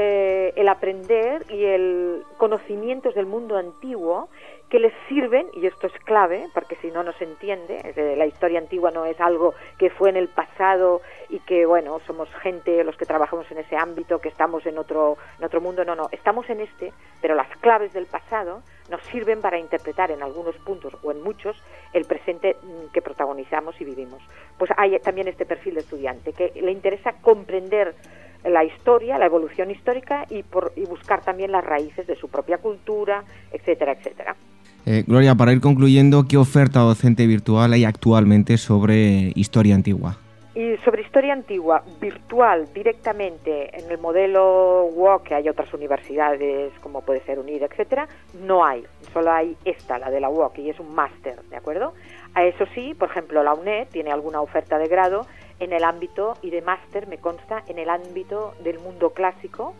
eh, el aprender y el conocimientos del mundo antiguo que les sirven, y esto es clave, porque si no, no se entiende, la historia antigua no es algo que fue en el pasado y que, bueno, somos gente, los que trabajamos en ese ámbito, que estamos en otro, en otro mundo, no, no, estamos en este, pero las claves del pasado nos sirven para interpretar en algunos puntos o en muchos el presente mm, que protagonizamos y vivimos. Pues hay también este perfil de estudiante que le interesa comprender la historia, la evolución histórica y, por, y buscar también las raíces de su propia cultura, etcétera, etcétera. Eh, Gloria, para ir concluyendo, ¿qué oferta docente virtual hay actualmente sobre historia antigua? Y sobre historia antigua, virtual, directamente en el modelo WOC, que hay otras universidades como puede ser UNID, etcétera, no hay. Solo hay esta, la de la WOC, y es un máster, ¿de acuerdo? A eso sí, por ejemplo, la UNED tiene alguna oferta de grado en el ámbito, y de máster me consta, en el ámbito del mundo clásico,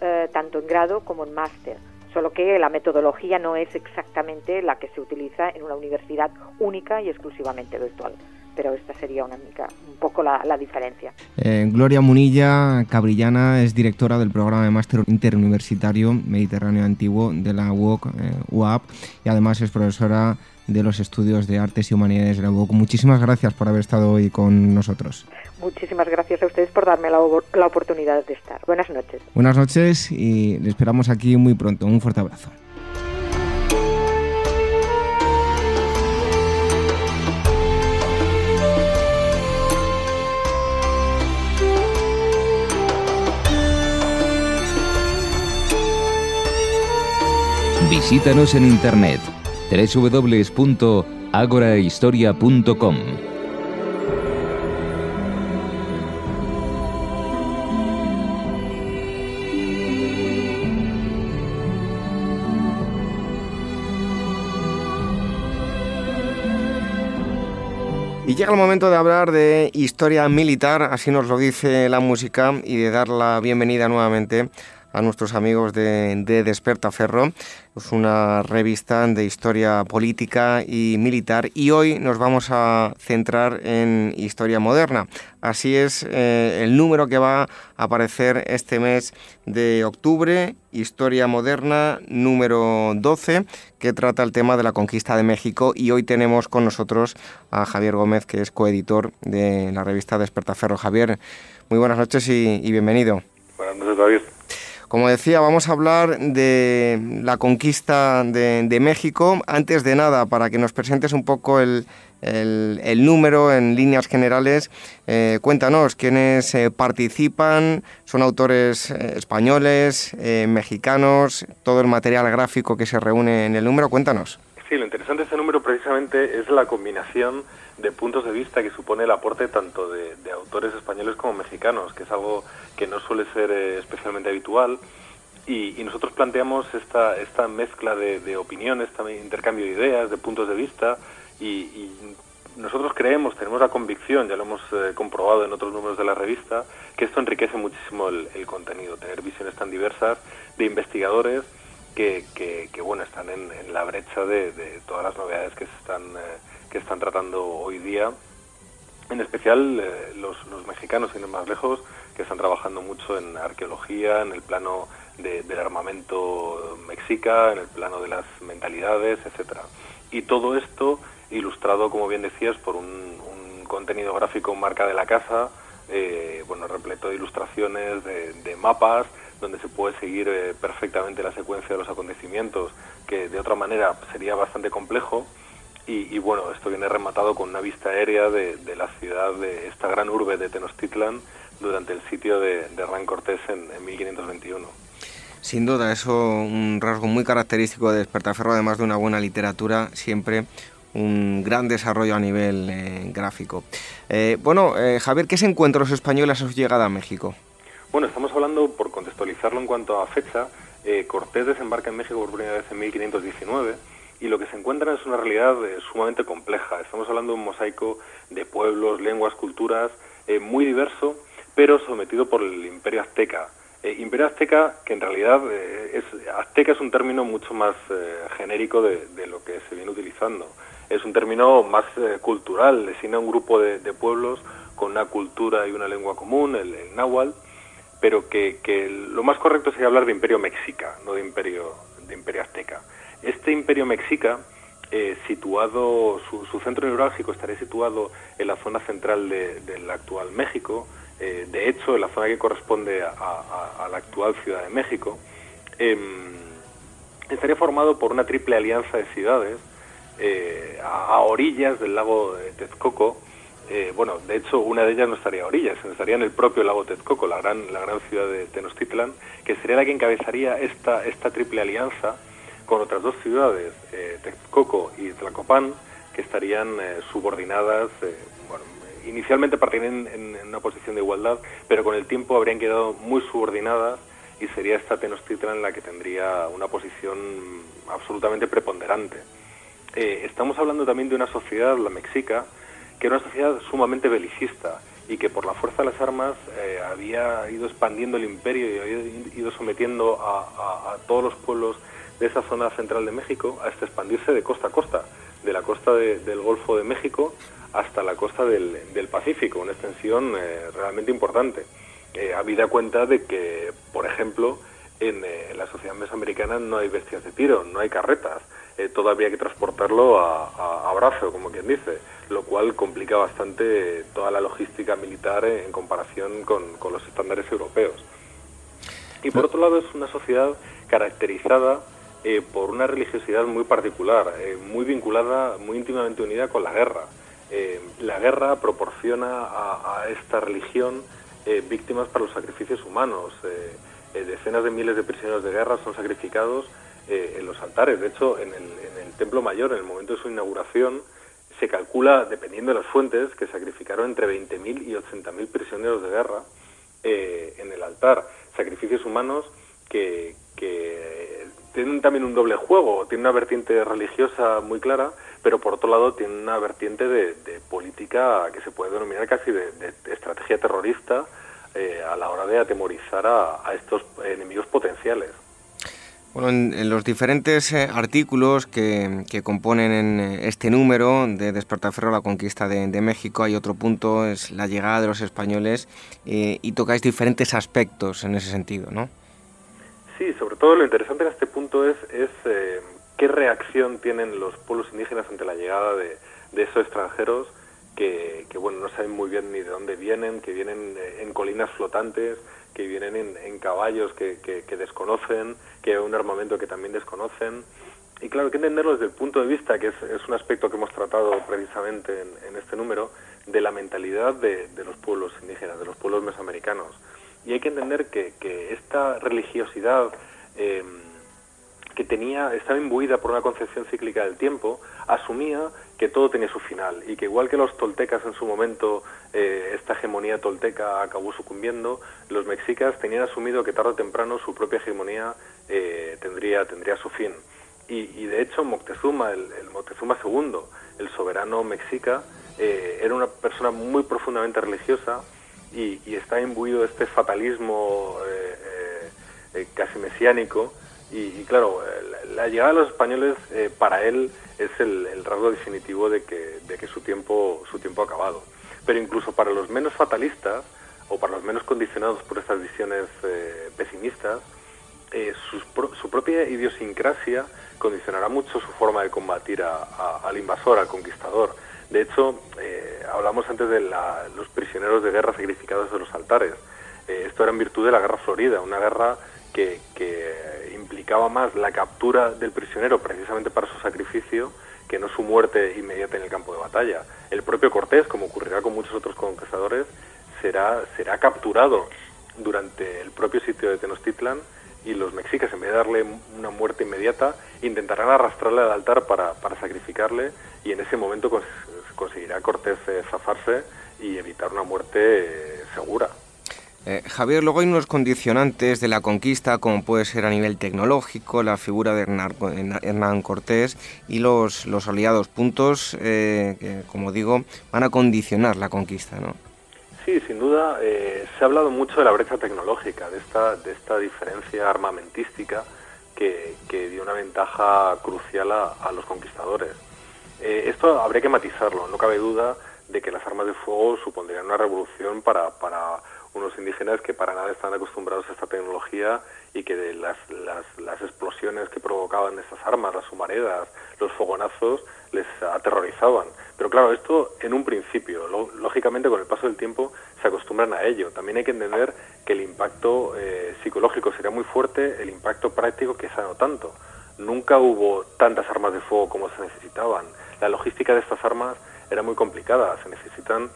eh, tanto en grado como en máster solo que la metodología no es exactamente la que se utiliza en una universidad única y exclusivamente virtual. Pero esta sería una única, un poco la, diferencia. Eh, Gloria Munilla Cabrillana es directora del programa de máster interuniversitario Mediterráneo Antiguo de la UOC, eh, UAP, y además es profesora de los estudios de artes y humanidades de la UOC. Muchísimas gracias por haber estado hoy con nosotros. Muchísimas gracias a ustedes por darme la, la oportunidad de estar. Buenas noches. Buenas noches y le esperamos aquí muy pronto. Un fuerte abrazo. Visítanos en internet www agorahistoria.com. Y llega el momento de hablar de historia militar, así nos lo dice la música, y de dar la bienvenida nuevamente a nuestros amigos de, de Despertaferro. Es una revista de historia política y militar y hoy nos vamos a centrar en historia moderna. Así es eh, el número que va a aparecer este mes de octubre, Historia Moderna número 12, que trata el tema de la conquista de México y hoy tenemos con nosotros a Javier Gómez, que es coeditor de la revista Despertaferro. Javier, muy buenas noches y, y bienvenido. Buenas noches, David. Como decía, vamos a hablar de la conquista de, México. Antes de nada, para que nos presentes un poco el, número en líneas generales, eh, cuéntanos quiénes eh, participan, son autores eh, españoles, mexicanos, todo el material gráfico que se reúne en el número, cuéntanos. Sí, lo interesante de este número precisamente es la combinación de puntos de vista que supone el aporte tanto de, autores españoles como mexicanos, que es algo que no suele ser eh, especialmente habitual. Y, nosotros planteamos esta, esta mezcla de, opiniones, este intercambio de ideas, de puntos de vista, y, nosotros creemos, tenemos la convicción, ya lo hemos eh, comprobado en otros números de la revista, que esto enriquece muchísimo el, contenido, tener visiones tan diversas de investigadores que, que, bueno, están en, la brecha de, todas las novedades que se están... Eh, que están tratando hoy día, en especial eh, los, mexicanos, sin más lejos, que están trabajando mucho en arqueología, en el plano del armamento mexica, en el plano de las mentalidades, etcétera. Y todo esto ilustrado, como bien decías, por un, contenido gráfico marca de la casa, eh, bueno, repleto de ilustraciones, de, mapas, donde se puede seguir eh, perfectamente la secuencia de los acontecimientos, que de otra manera sería bastante complejo y, bueno, esto viene rematado con una vista aérea de, la ciudad, de esta gran urbe de Tenochtitlan durante el sitio de, de Hernán Cortés en, 1521. Sin duda, eso un rasgo muy característico de Despertaferro, además de una buena literatura, siempre un gran desarrollo a nivel eh, gráfico. Eh, bueno, eh, Javier, ¿qué se encuentran los españoles a su llegada a México? Bueno, estamos hablando, por contextualizarlo en cuanto a fecha, Cortés desembarca en México por primera vez en 1519 y lo que se encuentra es una realidad eh, sumamente compleja. Estamos hablando de un mosaico de pueblos, lenguas, culturas eh, muy diverso, pero sometido por el imperio azteca. Eh, imperio azteca, que en realidad es, azteca es un término mucho más genérico de, lo que se viene utilizando. Es un término más cultural, designa un grupo de, pueblos con una cultura y una lengua común, el, náhuatl, pero que, que, lo más correcto sería hablar de imperio mexica, no de imperio, de imperio azteca. Este imperio mexica, eh, situado, su, centro neurálgico estaría situado en la zona central del actual México, eh, de hecho, en la zona que corresponde a, la actual Ciudad de México, em, estaría formado por una triple alianza de ciudades eh, a, orillas del lago de Texcoco. bueno, de hecho, una de ellas no estaría a orillas, estaría en el propio lago Texcoco, la gran, la gran ciudad de Tenochtitlan, que sería la que encabezaría esta, esta triple alianza con otras dos ciudades, eh, Texcoco y Tlacopan, que estarían eh, subordinadas, eh, bueno, inicialmente partirían en, una posición de igualdad, pero con el tiempo habrían quedado muy subordinadas y sería esta Tenochtitlan la que tendría una posición absolutamente preponderante. estamos hablando también de una sociedad, la mexica, que era una sociedad sumamente belicista y que por la fuerza de las armas había ido expandiendo el imperio y había ido sometiendo a todos los pueblos de esa zona central de México hasta expandirse de costa a costa, de la costa del Golfo de México hasta la costa del, Pacífico, una extensión eh, realmente importante. Eh, habida cuenta de que, por ejemplo, en, eh, la sociedad mesoamericana no hay bestias de tiro, no hay carretas, eh, todo habría que transportarlo a, a, brazo, como quien dice, lo cual complica bastante toda la logística militar en comparación con, con los estándares europeos. Y por otro lado es una sociedad caracterizada eh, por una religiosidad muy particular, eh, muy vinculada, muy íntimamente unida con la guerra. Eh, la guerra proporciona a, esta religión víctimas para los sacrificios humanos. decenas de miles de prisioneros de guerra son sacrificados en los altares. De hecho, en el, Templo Mayor, en el momento de su inauguración, se calcula, dependiendo de las fuentes, que sacrificaron entre 20.000 y 80.000 prisioneros de guerra eh, en el altar. Sacrificios humanos que, tienen también un doble juego. Tienen una vertiente religiosa muy clara, pero por otro lado tienen una vertiente de, política que se puede denominar casi de, estrategia terrorista eh, a la hora de atemorizar a estos enemigos potenciales. Bueno, en, los diferentes eh, artículos que, componen en eh, este número de Despertaferro la conquista de, México hay otro punto, es la llegada de los españoles y tocáis diferentes aspectos en ese sentido, ¿no? Sí, sobre todo lo interesante en este punto es, es qué reacción tienen los pueblos indígenas ante la llegada de, esos extranjeros que, que, bueno, no saben muy bien ni de dónde vienen, que vienen en colinas flotantes, que vienen en, caballos que, desconocen, que hay un armamento que también desconocen. Y claro, hay que entenderlo desde el punto de vista, que es, un aspecto que hemos tratado precisamente en, este número, de la mentalidad de, los pueblos indígenas, de los pueblos mesoamericanos. Y hay que entender que, esta religiosidad eh, que tenía, estaba imbuida por una concepción cíclica del tiempo, asumía que todo tenía su final y que igual que los toltecas en su momento eh, esta hegemonía tolteca acabó sucumbiendo, los mexicas tenían asumido que tarde o temprano su propia hegemonía eh, tendría, tendría su fin. Y, de hecho Moctezuma, el, Moctezuma II, el soberano mexica, eh, era una persona muy profundamente religiosa y, y está imbuido este fatalismo casi mesiánico y, claro, la, llegada de los españoles eh, para él es el, rasgo definitivo de que, de que su, tiempo, su tiempo ha acabado. Pero incluso para los menos fatalistas o para los menos condicionados por estas visiones eh, pesimistas, eh, su, propia idiosincrasia condicionará mucho su forma de combatir al invasor, al conquistador. De hecho, hablamos antes de los prisioneros de guerra sacrificados de los altares. esto era en virtud de la guerra florida, una guerra que, implicaba más la captura del prisionero precisamente para su sacrificio que no su muerte inmediata en el campo de batalla. El propio Cortés, como ocurrirá con muchos otros conquistadores, será, será capturado durante el propio sitio de Tenochtitlan y los mexicas, en vez de darle una muerte inmediata, intentarán arrastrarle al altar para, para sacrificarle y en ese momento conseguirá Cortés eh, zafarse y evitar una muerte eh, segura. Eh, Javier, luego hay unos condicionantes de la conquista, como puede ser a nivel tecnológico, la figura de Hernán, Cortés y los, los aliados, puntos eh, que, como digo, van a condicionar la conquista, ¿no? Sí, sin duda, eh, se ha hablado mucho de la brecha tecnológica, de esta, de esta diferencia armamentística que, dio una ventaja crucial a, los conquistadores. Esto habría que matizarlo, no cabe duda de que las armas de fuego supondrían una revolución para, para unos indígenas que para nada están acostumbrados a esta tecnología y que de las, las, explosiones que provocaban estas armas, las humaredas, los fogonazos, les aterrorizaban. Pero claro, esto en un principio, lógicamente con el paso del tiempo se acostumbran a ello. También hay que entender que el impacto eh, psicológico sería muy fuerte, el impacto práctico que no tanto. Nunca hubo tantas armas de fuego como se necesitaban. La logística de estas armas era muy complicada, se necesitan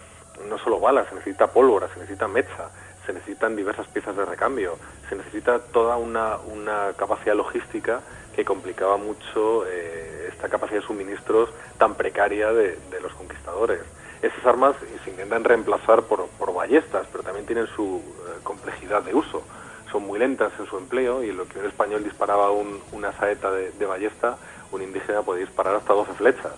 no solo balas, se necesita pólvora, se necesita mecha, se necesitan diversas piezas de recambio, se necesita toda una, una capacidad logística que complicaba mucho eh, esta capacidad de suministros tan precaria de, los conquistadores. Esas armas se intentan reemplazar por, por ballestas, pero también tienen su eh, complejidad de uso. Son muy lentas en su empleo y lo que un español disparaba una saeta de, ballesta, un indígena podía disparar hasta 12 flechas.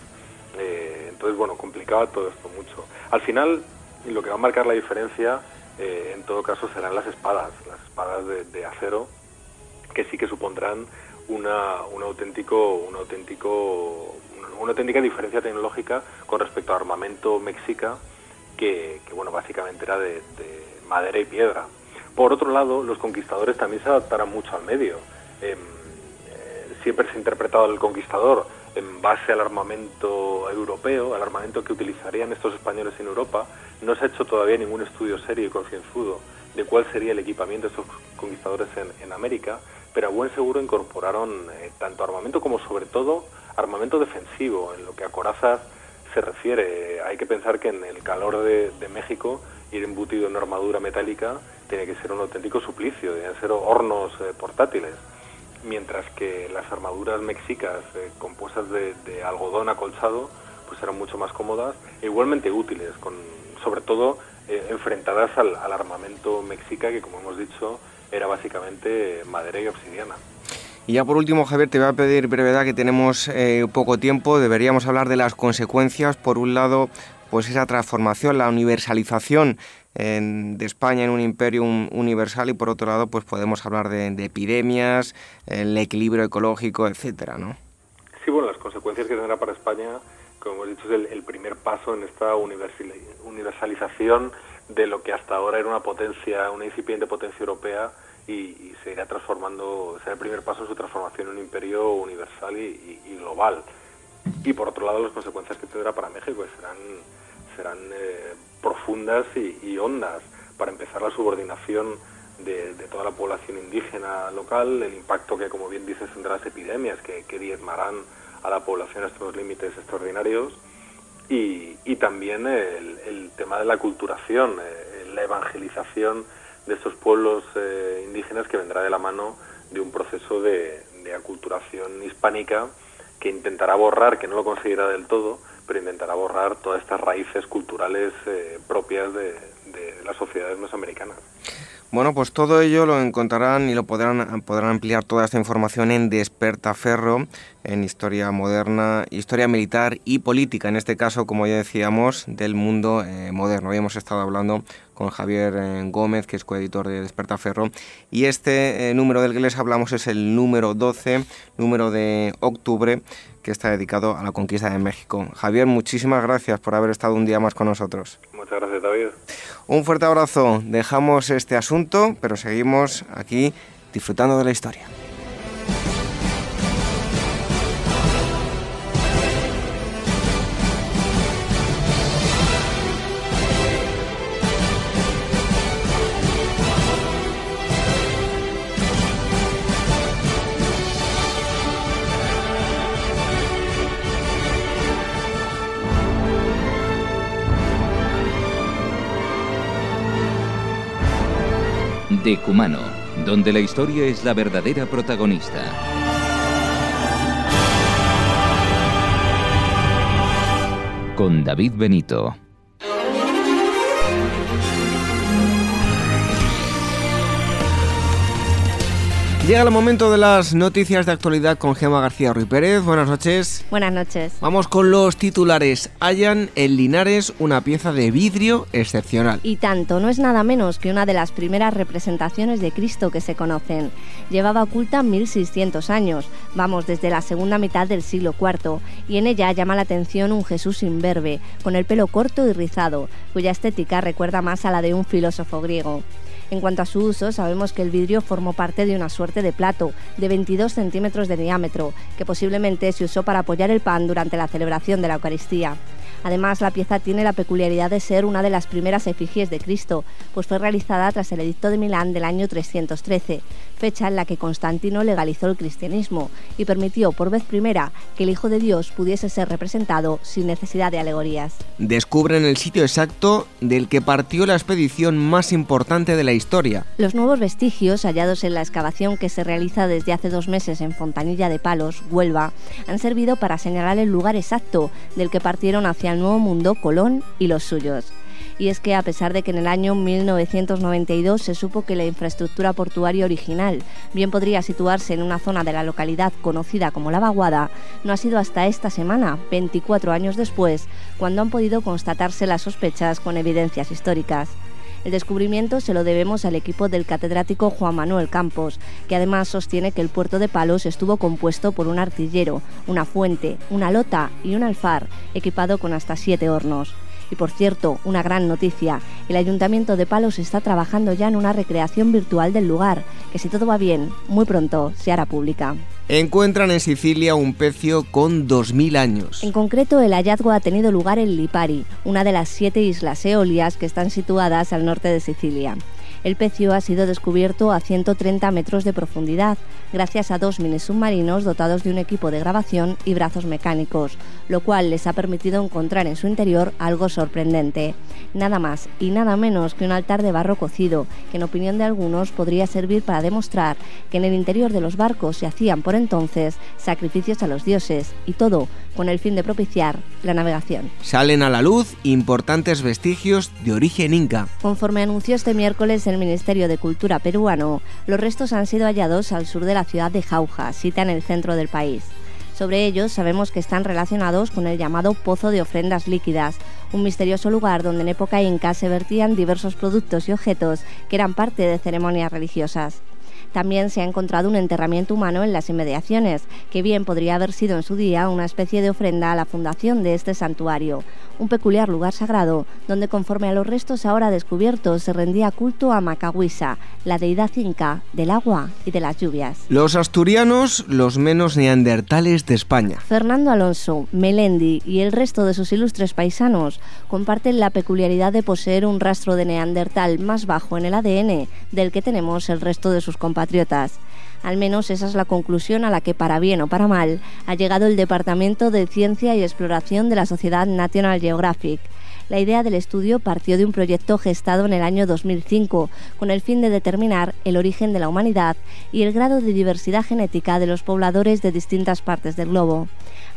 Eh, entonces, bueno, complicaba todo esto mucho. Al final, lo que va a marcar la diferencia, eh, en todo caso, serán las espadas, las espadas de, acero, que sí que supondrán una, un auténtico, un auténtico, una, auténtica diferencia tecnológica con respecto al armamento mexica, que, bueno, básicamente era de, madera y piedra. Por otro lado, los conquistadores también se adaptaron mucho al medio. Em, eh, siempre se ha interpretado al conquistador en base al armamento europeo, al armamento que utilizarían estos españoles en Europa, no se ha hecho todavía ningún estudio serio y concienzudo de cuál sería el equipamiento de estos conquistadores en, América, pero a buen seguro incorporaron eh, tanto armamento como sobre todo armamento defensivo. En lo que a corazas se refiere, hay que pensar que en el calor de, México ir embutido en armadura metálica tiene que ser un auténtico suplicio, deben ser hornos eh, portátiles mientras que las armaduras mexicas eh, compuestas de, algodón acolchado pues eran mucho más cómodas e igualmente útiles, con, sobre todo eh, enfrentadas al, armamento mexica que, como hemos dicho, era básicamente madera y obsidiana. Y ya por último, Javier, te voy a pedir brevedad que tenemos poco tiempo. Deberíamos hablar de las consecuencias. Por un lado, pues esa transformación, la universalización de España en un imperio universal y por otro lado pues podemos hablar de, epidemias, el equilibrio ecológico, etcétera, ¿no? Sí, bueno, las consecuencias que tendrá para España, como hemos dicho, es el, primer paso en esta universalización de lo que hasta ahora era una potencia, una incipiente potencia europea y, se irá transformando, será el primer paso en su transformación en un imperio universal y, global. Y por otro lado, las consecuencias que tendrá para México serán, serán eh, profundas y, hondas. Para empezar, la subordinación de, toda la población indígena local, el impacto que, como bien dices, tendrá las epidemias que, diezmarán a la población hasta los límites extraordinarios, y, también el, tema de la culturación, eh, la evangelización de estos pueblos eh, indígenas que vendrá de la mano de un proceso de, de aculturación hispánica que intentará borrar, que no lo conseguirá del todo, pero intentará borrar todas estas raíces culturales eh, propias de, las sociedades mesoamericanas. Bueno, pues todo ello lo encontrarán y lo podrán, podrán ampliar toda esta información en Despertaferro, en historia moderna, historia militar y política, en este caso, como ya decíamos, del mundo eh, moderno. Hoy hemos estado hablando con Javier eh, Gómez, que es coeditor de Despertaferro, y este número del que les hablamos es el número 12, número de octubre, que está dedicado a la conquista de México. Javier, muchísimas gracias por haber estado un día más con nosotros. Muchas gracias, David. Un fuerte abrazo. Dejamos este asunto, pero seguimos aquí disfrutando de la historia. Decumano, donde la historia es la verdadera protagonista. Con David Benito. Llega el momento de las noticias de actualidad con Gema García Ruiz Pérez. Buenas noches. Buenas noches. Vamos con los titulares. Hallan en Linares una pieza de vidrio excepcional. Y tanto, no es nada menos que una de las primeras representaciones de Cristo que se conocen. Llevaba oculta 1600 años, vamos desde la segunda mitad del siglo IV, y en ella llama la atención un Jesús imberbe, con el pelo corto y rizado, cuya estética recuerda más a la de un filósofo griego. En cuanto a su uso, sabemos que el vidrio formó parte de una suerte de plato de 22 centímetros de diámetro, que posiblemente se usó para apoyar el pan durante la celebración de la Eucaristía. Además, la pieza tiene la peculiaridad de ser una de las primeras efigies de Cristo, pues fue realizada tras el Edicto de Milán del año 313, fecha en la que Constantino legalizó el cristianismo y permitió por vez primera que el Hijo de Dios pudiese ser representado sin necesidad de alegorías. Descubren el sitio exacto del que partió la expedición más importante de la historia. Los nuevos vestigios hallados en la excavación que se realiza desde hace dos meses en Fontanilla de Palos, Huelva, han servido para señalar el lugar exacto del que partieron hacia Nuevo Mundo Colón y los suyos. Y es que a pesar de que en el año 1992 se supo que la infraestructura portuaria original bien podría situarse en una zona de la localidad conocida como La Vaguada, no ha sido hasta esta semana, 24 años después, cuando han podido constatarse las sospechas con evidencias históricas. El descubrimiento se lo debemos al equipo del catedrático Juan Manuel Campos, que además sostiene que el puerto de Palos estuvo compuesto por un artillero, una fuente, una lota y un alfar, equipado con hasta siete hornos. Y por cierto, una gran noticia, el Ayuntamiento de Palos está trabajando ya en una recreación virtual del lugar, que si todo va bien, muy pronto se hará pública. Encuentran en Sicilia un pecio con 2.000 años. En concreto, el hallazgo ha tenido lugar en Lipari, una de las siete islas eolias que están situadas al norte de Sicilia. El pecio ha sido descubierto a 130 metros de profundidad, gracias a dos mini submarinos dotados de un equipo de grabación y brazos mecánicos, lo cual les ha permitido encontrar en su interior algo sorprendente. Nada más y nada menos que un altar de barro cocido, que en opinión de algunos podría servir para demostrar que en el interior de los barcos se hacían por entonces sacrificios a los dioses, y todo con el fin de propiciar la navegación. Salen a la luz importantes vestigios de origen inca. Conforme anunció este miércoles el Ministerio de Cultura peruano, los restos han sido hallados al sur de la ciudad de Jauja, cita en el centro del país. Sobre ellos sabemos que están relacionados con el llamado Pozo de Ofrendas Líquidas, un misterioso lugar donde en época inca se vertían diversos productos y objetos que eran parte de ceremonias religiosas. También se ha encontrado un enterramiento humano en las inmediaciones, que bien podría haber sido en su día una especie de ofrenda a la fundación de este santuario, un peculiar lugar sagrado donde conforme a los restos ahora descubiertos se rendía culto a Macahuisa, la deidad inca del agua y de las lluvias. Los asturianos, los menos neandertales de España. Fernando Alonso, Melendi y el resto de sus ilustres paisanos comparten la peculiaridad de poseer un rastro de neandertal más bajo en el ADN del que tenemos el resto de sus compatriotas. Al menos esa es la conclusión a la que, para bien o para mal, ha llegado el Departamento de Ciencia y Exploración de la Sociedad National Geographic. La idea del estudio partió de un proyecto gestado en el año 2005 con el fin de determinar el origen de la humanidad y el grado de diversidad genética de los pobladores de distintas partes del globo.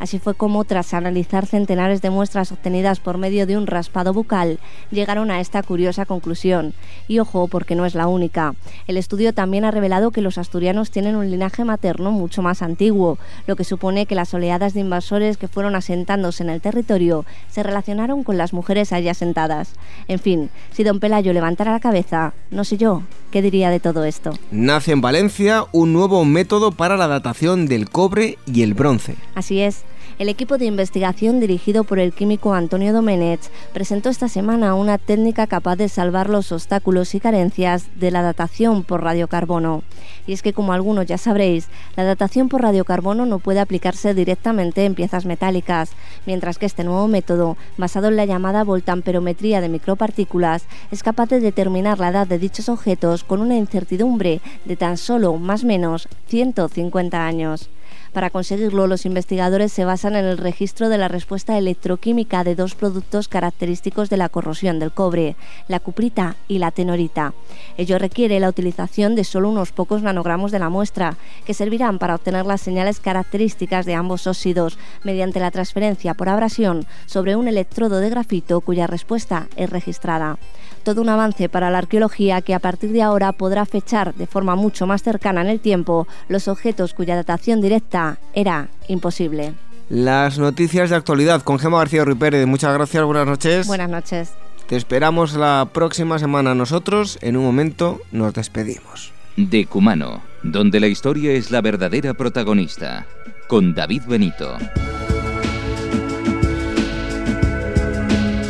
Así fue como, tras analizar centenares de muestras obtenidas por medio de un raspado bucal, llegaron a esta curiosa conclusión. Y ojo, porque no es la única. El estudio también ha revelado que los asturianos tienen un linaje materno mucho más antiguo, lo que supone que las oleadas de invasores que fueron asentándose en el territorio se relacionaron con las mujeres allí asentadas. En fin, si don Pelayo levantara la cabeza, no sé yo, ¿qué diría de todo esto? Nace en Valencia un nuevo método para la datación del cobre y el bronce. Así es, el equipo de investigación dirigido por el químico Antonio Domenech presentó esta semana una técnica capaz de salvar los obstáculos y carencias de la datación por radiocarbono. Y es que, como algunos ya sabréis, la datación por radiocarbono no puede aplicarse directamente en piezas metálicas, mientras que este nuevo método, basado en la llamada voltamperometría de micropartículas, es capaz de determinar la edad de dichos objetos con una incertidumbre de tan solo más o menos 150 años. Para conseguirlo, los investigadores se basan en el registro de la respuesta electroquímica de dos productos característicos de la corrosión del cobre, la cuprita y la tenorita. Ello requiere la utilización de solo unos pocos nanogramos de la muestra, que servirán para obtener las señales características de ambos óxidos mediante la transferencia por abrasión sobre un electrodo de grafito cuya respuesta es registrada todo un avance para la arqueología que a partir de ahora podrá fechar de forma mucho más cercana en el tiempo los objetos cuya datación directa era imposible. Las noticias de actualidad con Gemma García Ripérez. Muchas gracias, buenas noches. Buenas noches. Te esperamos la próxima semana nosotros. En un momento nos despedimos. De Cumano, donde la historia es la verdadera protagonista. Con David Benito.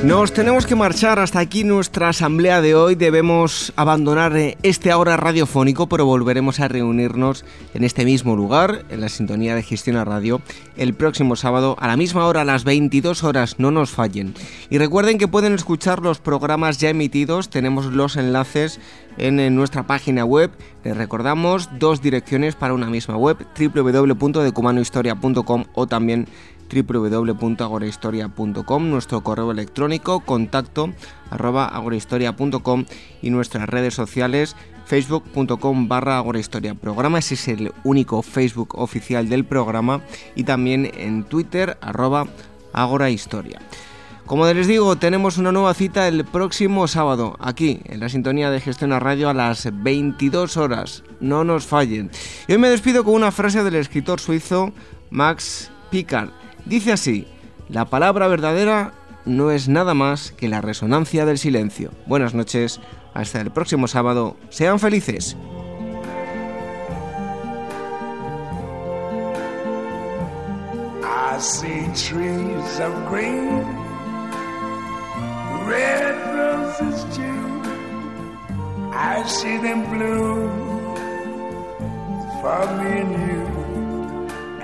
Nos tenemos que marchar hasta aquí nuestra asamblea de hoy. Debemos abandonar eh, este ahora radiofónico, pero volveremos a reunirnos en este mismo lugar, en la sintonía de Gestión a Radio, el próximo sábado a la misma hora, a las 22 horas. No nos fallen. Y recuerden que pueden escuchar los programas ya emitidos. Tenemos los enlaces en, nuestra página web. Les recordamos dos direcciones para una misma web: www.decumanohistoria.com o también www.agorahistoria.com, nuestro correo electrónico contacto agorahistoria.com y nuestras redes sociales facebook.com barra agorahistoria programa, ese es el único Facebook oficial del programa y también en Twitter arroba agorahistoria. Como les digo, tenemos una nueva cita el próximo sábado, aquí, en la sintonía de Gestión a Radio a las 22 horas. No nos fallen. Y hoy me despido con una frase del escritor suizo Max Picard. Dice así, la palabra verdadera no es nada más que la resonancia del silencio. Buenas noches, hasta el próximo sábado, sean felices. I see trees of green, red roses. I see them.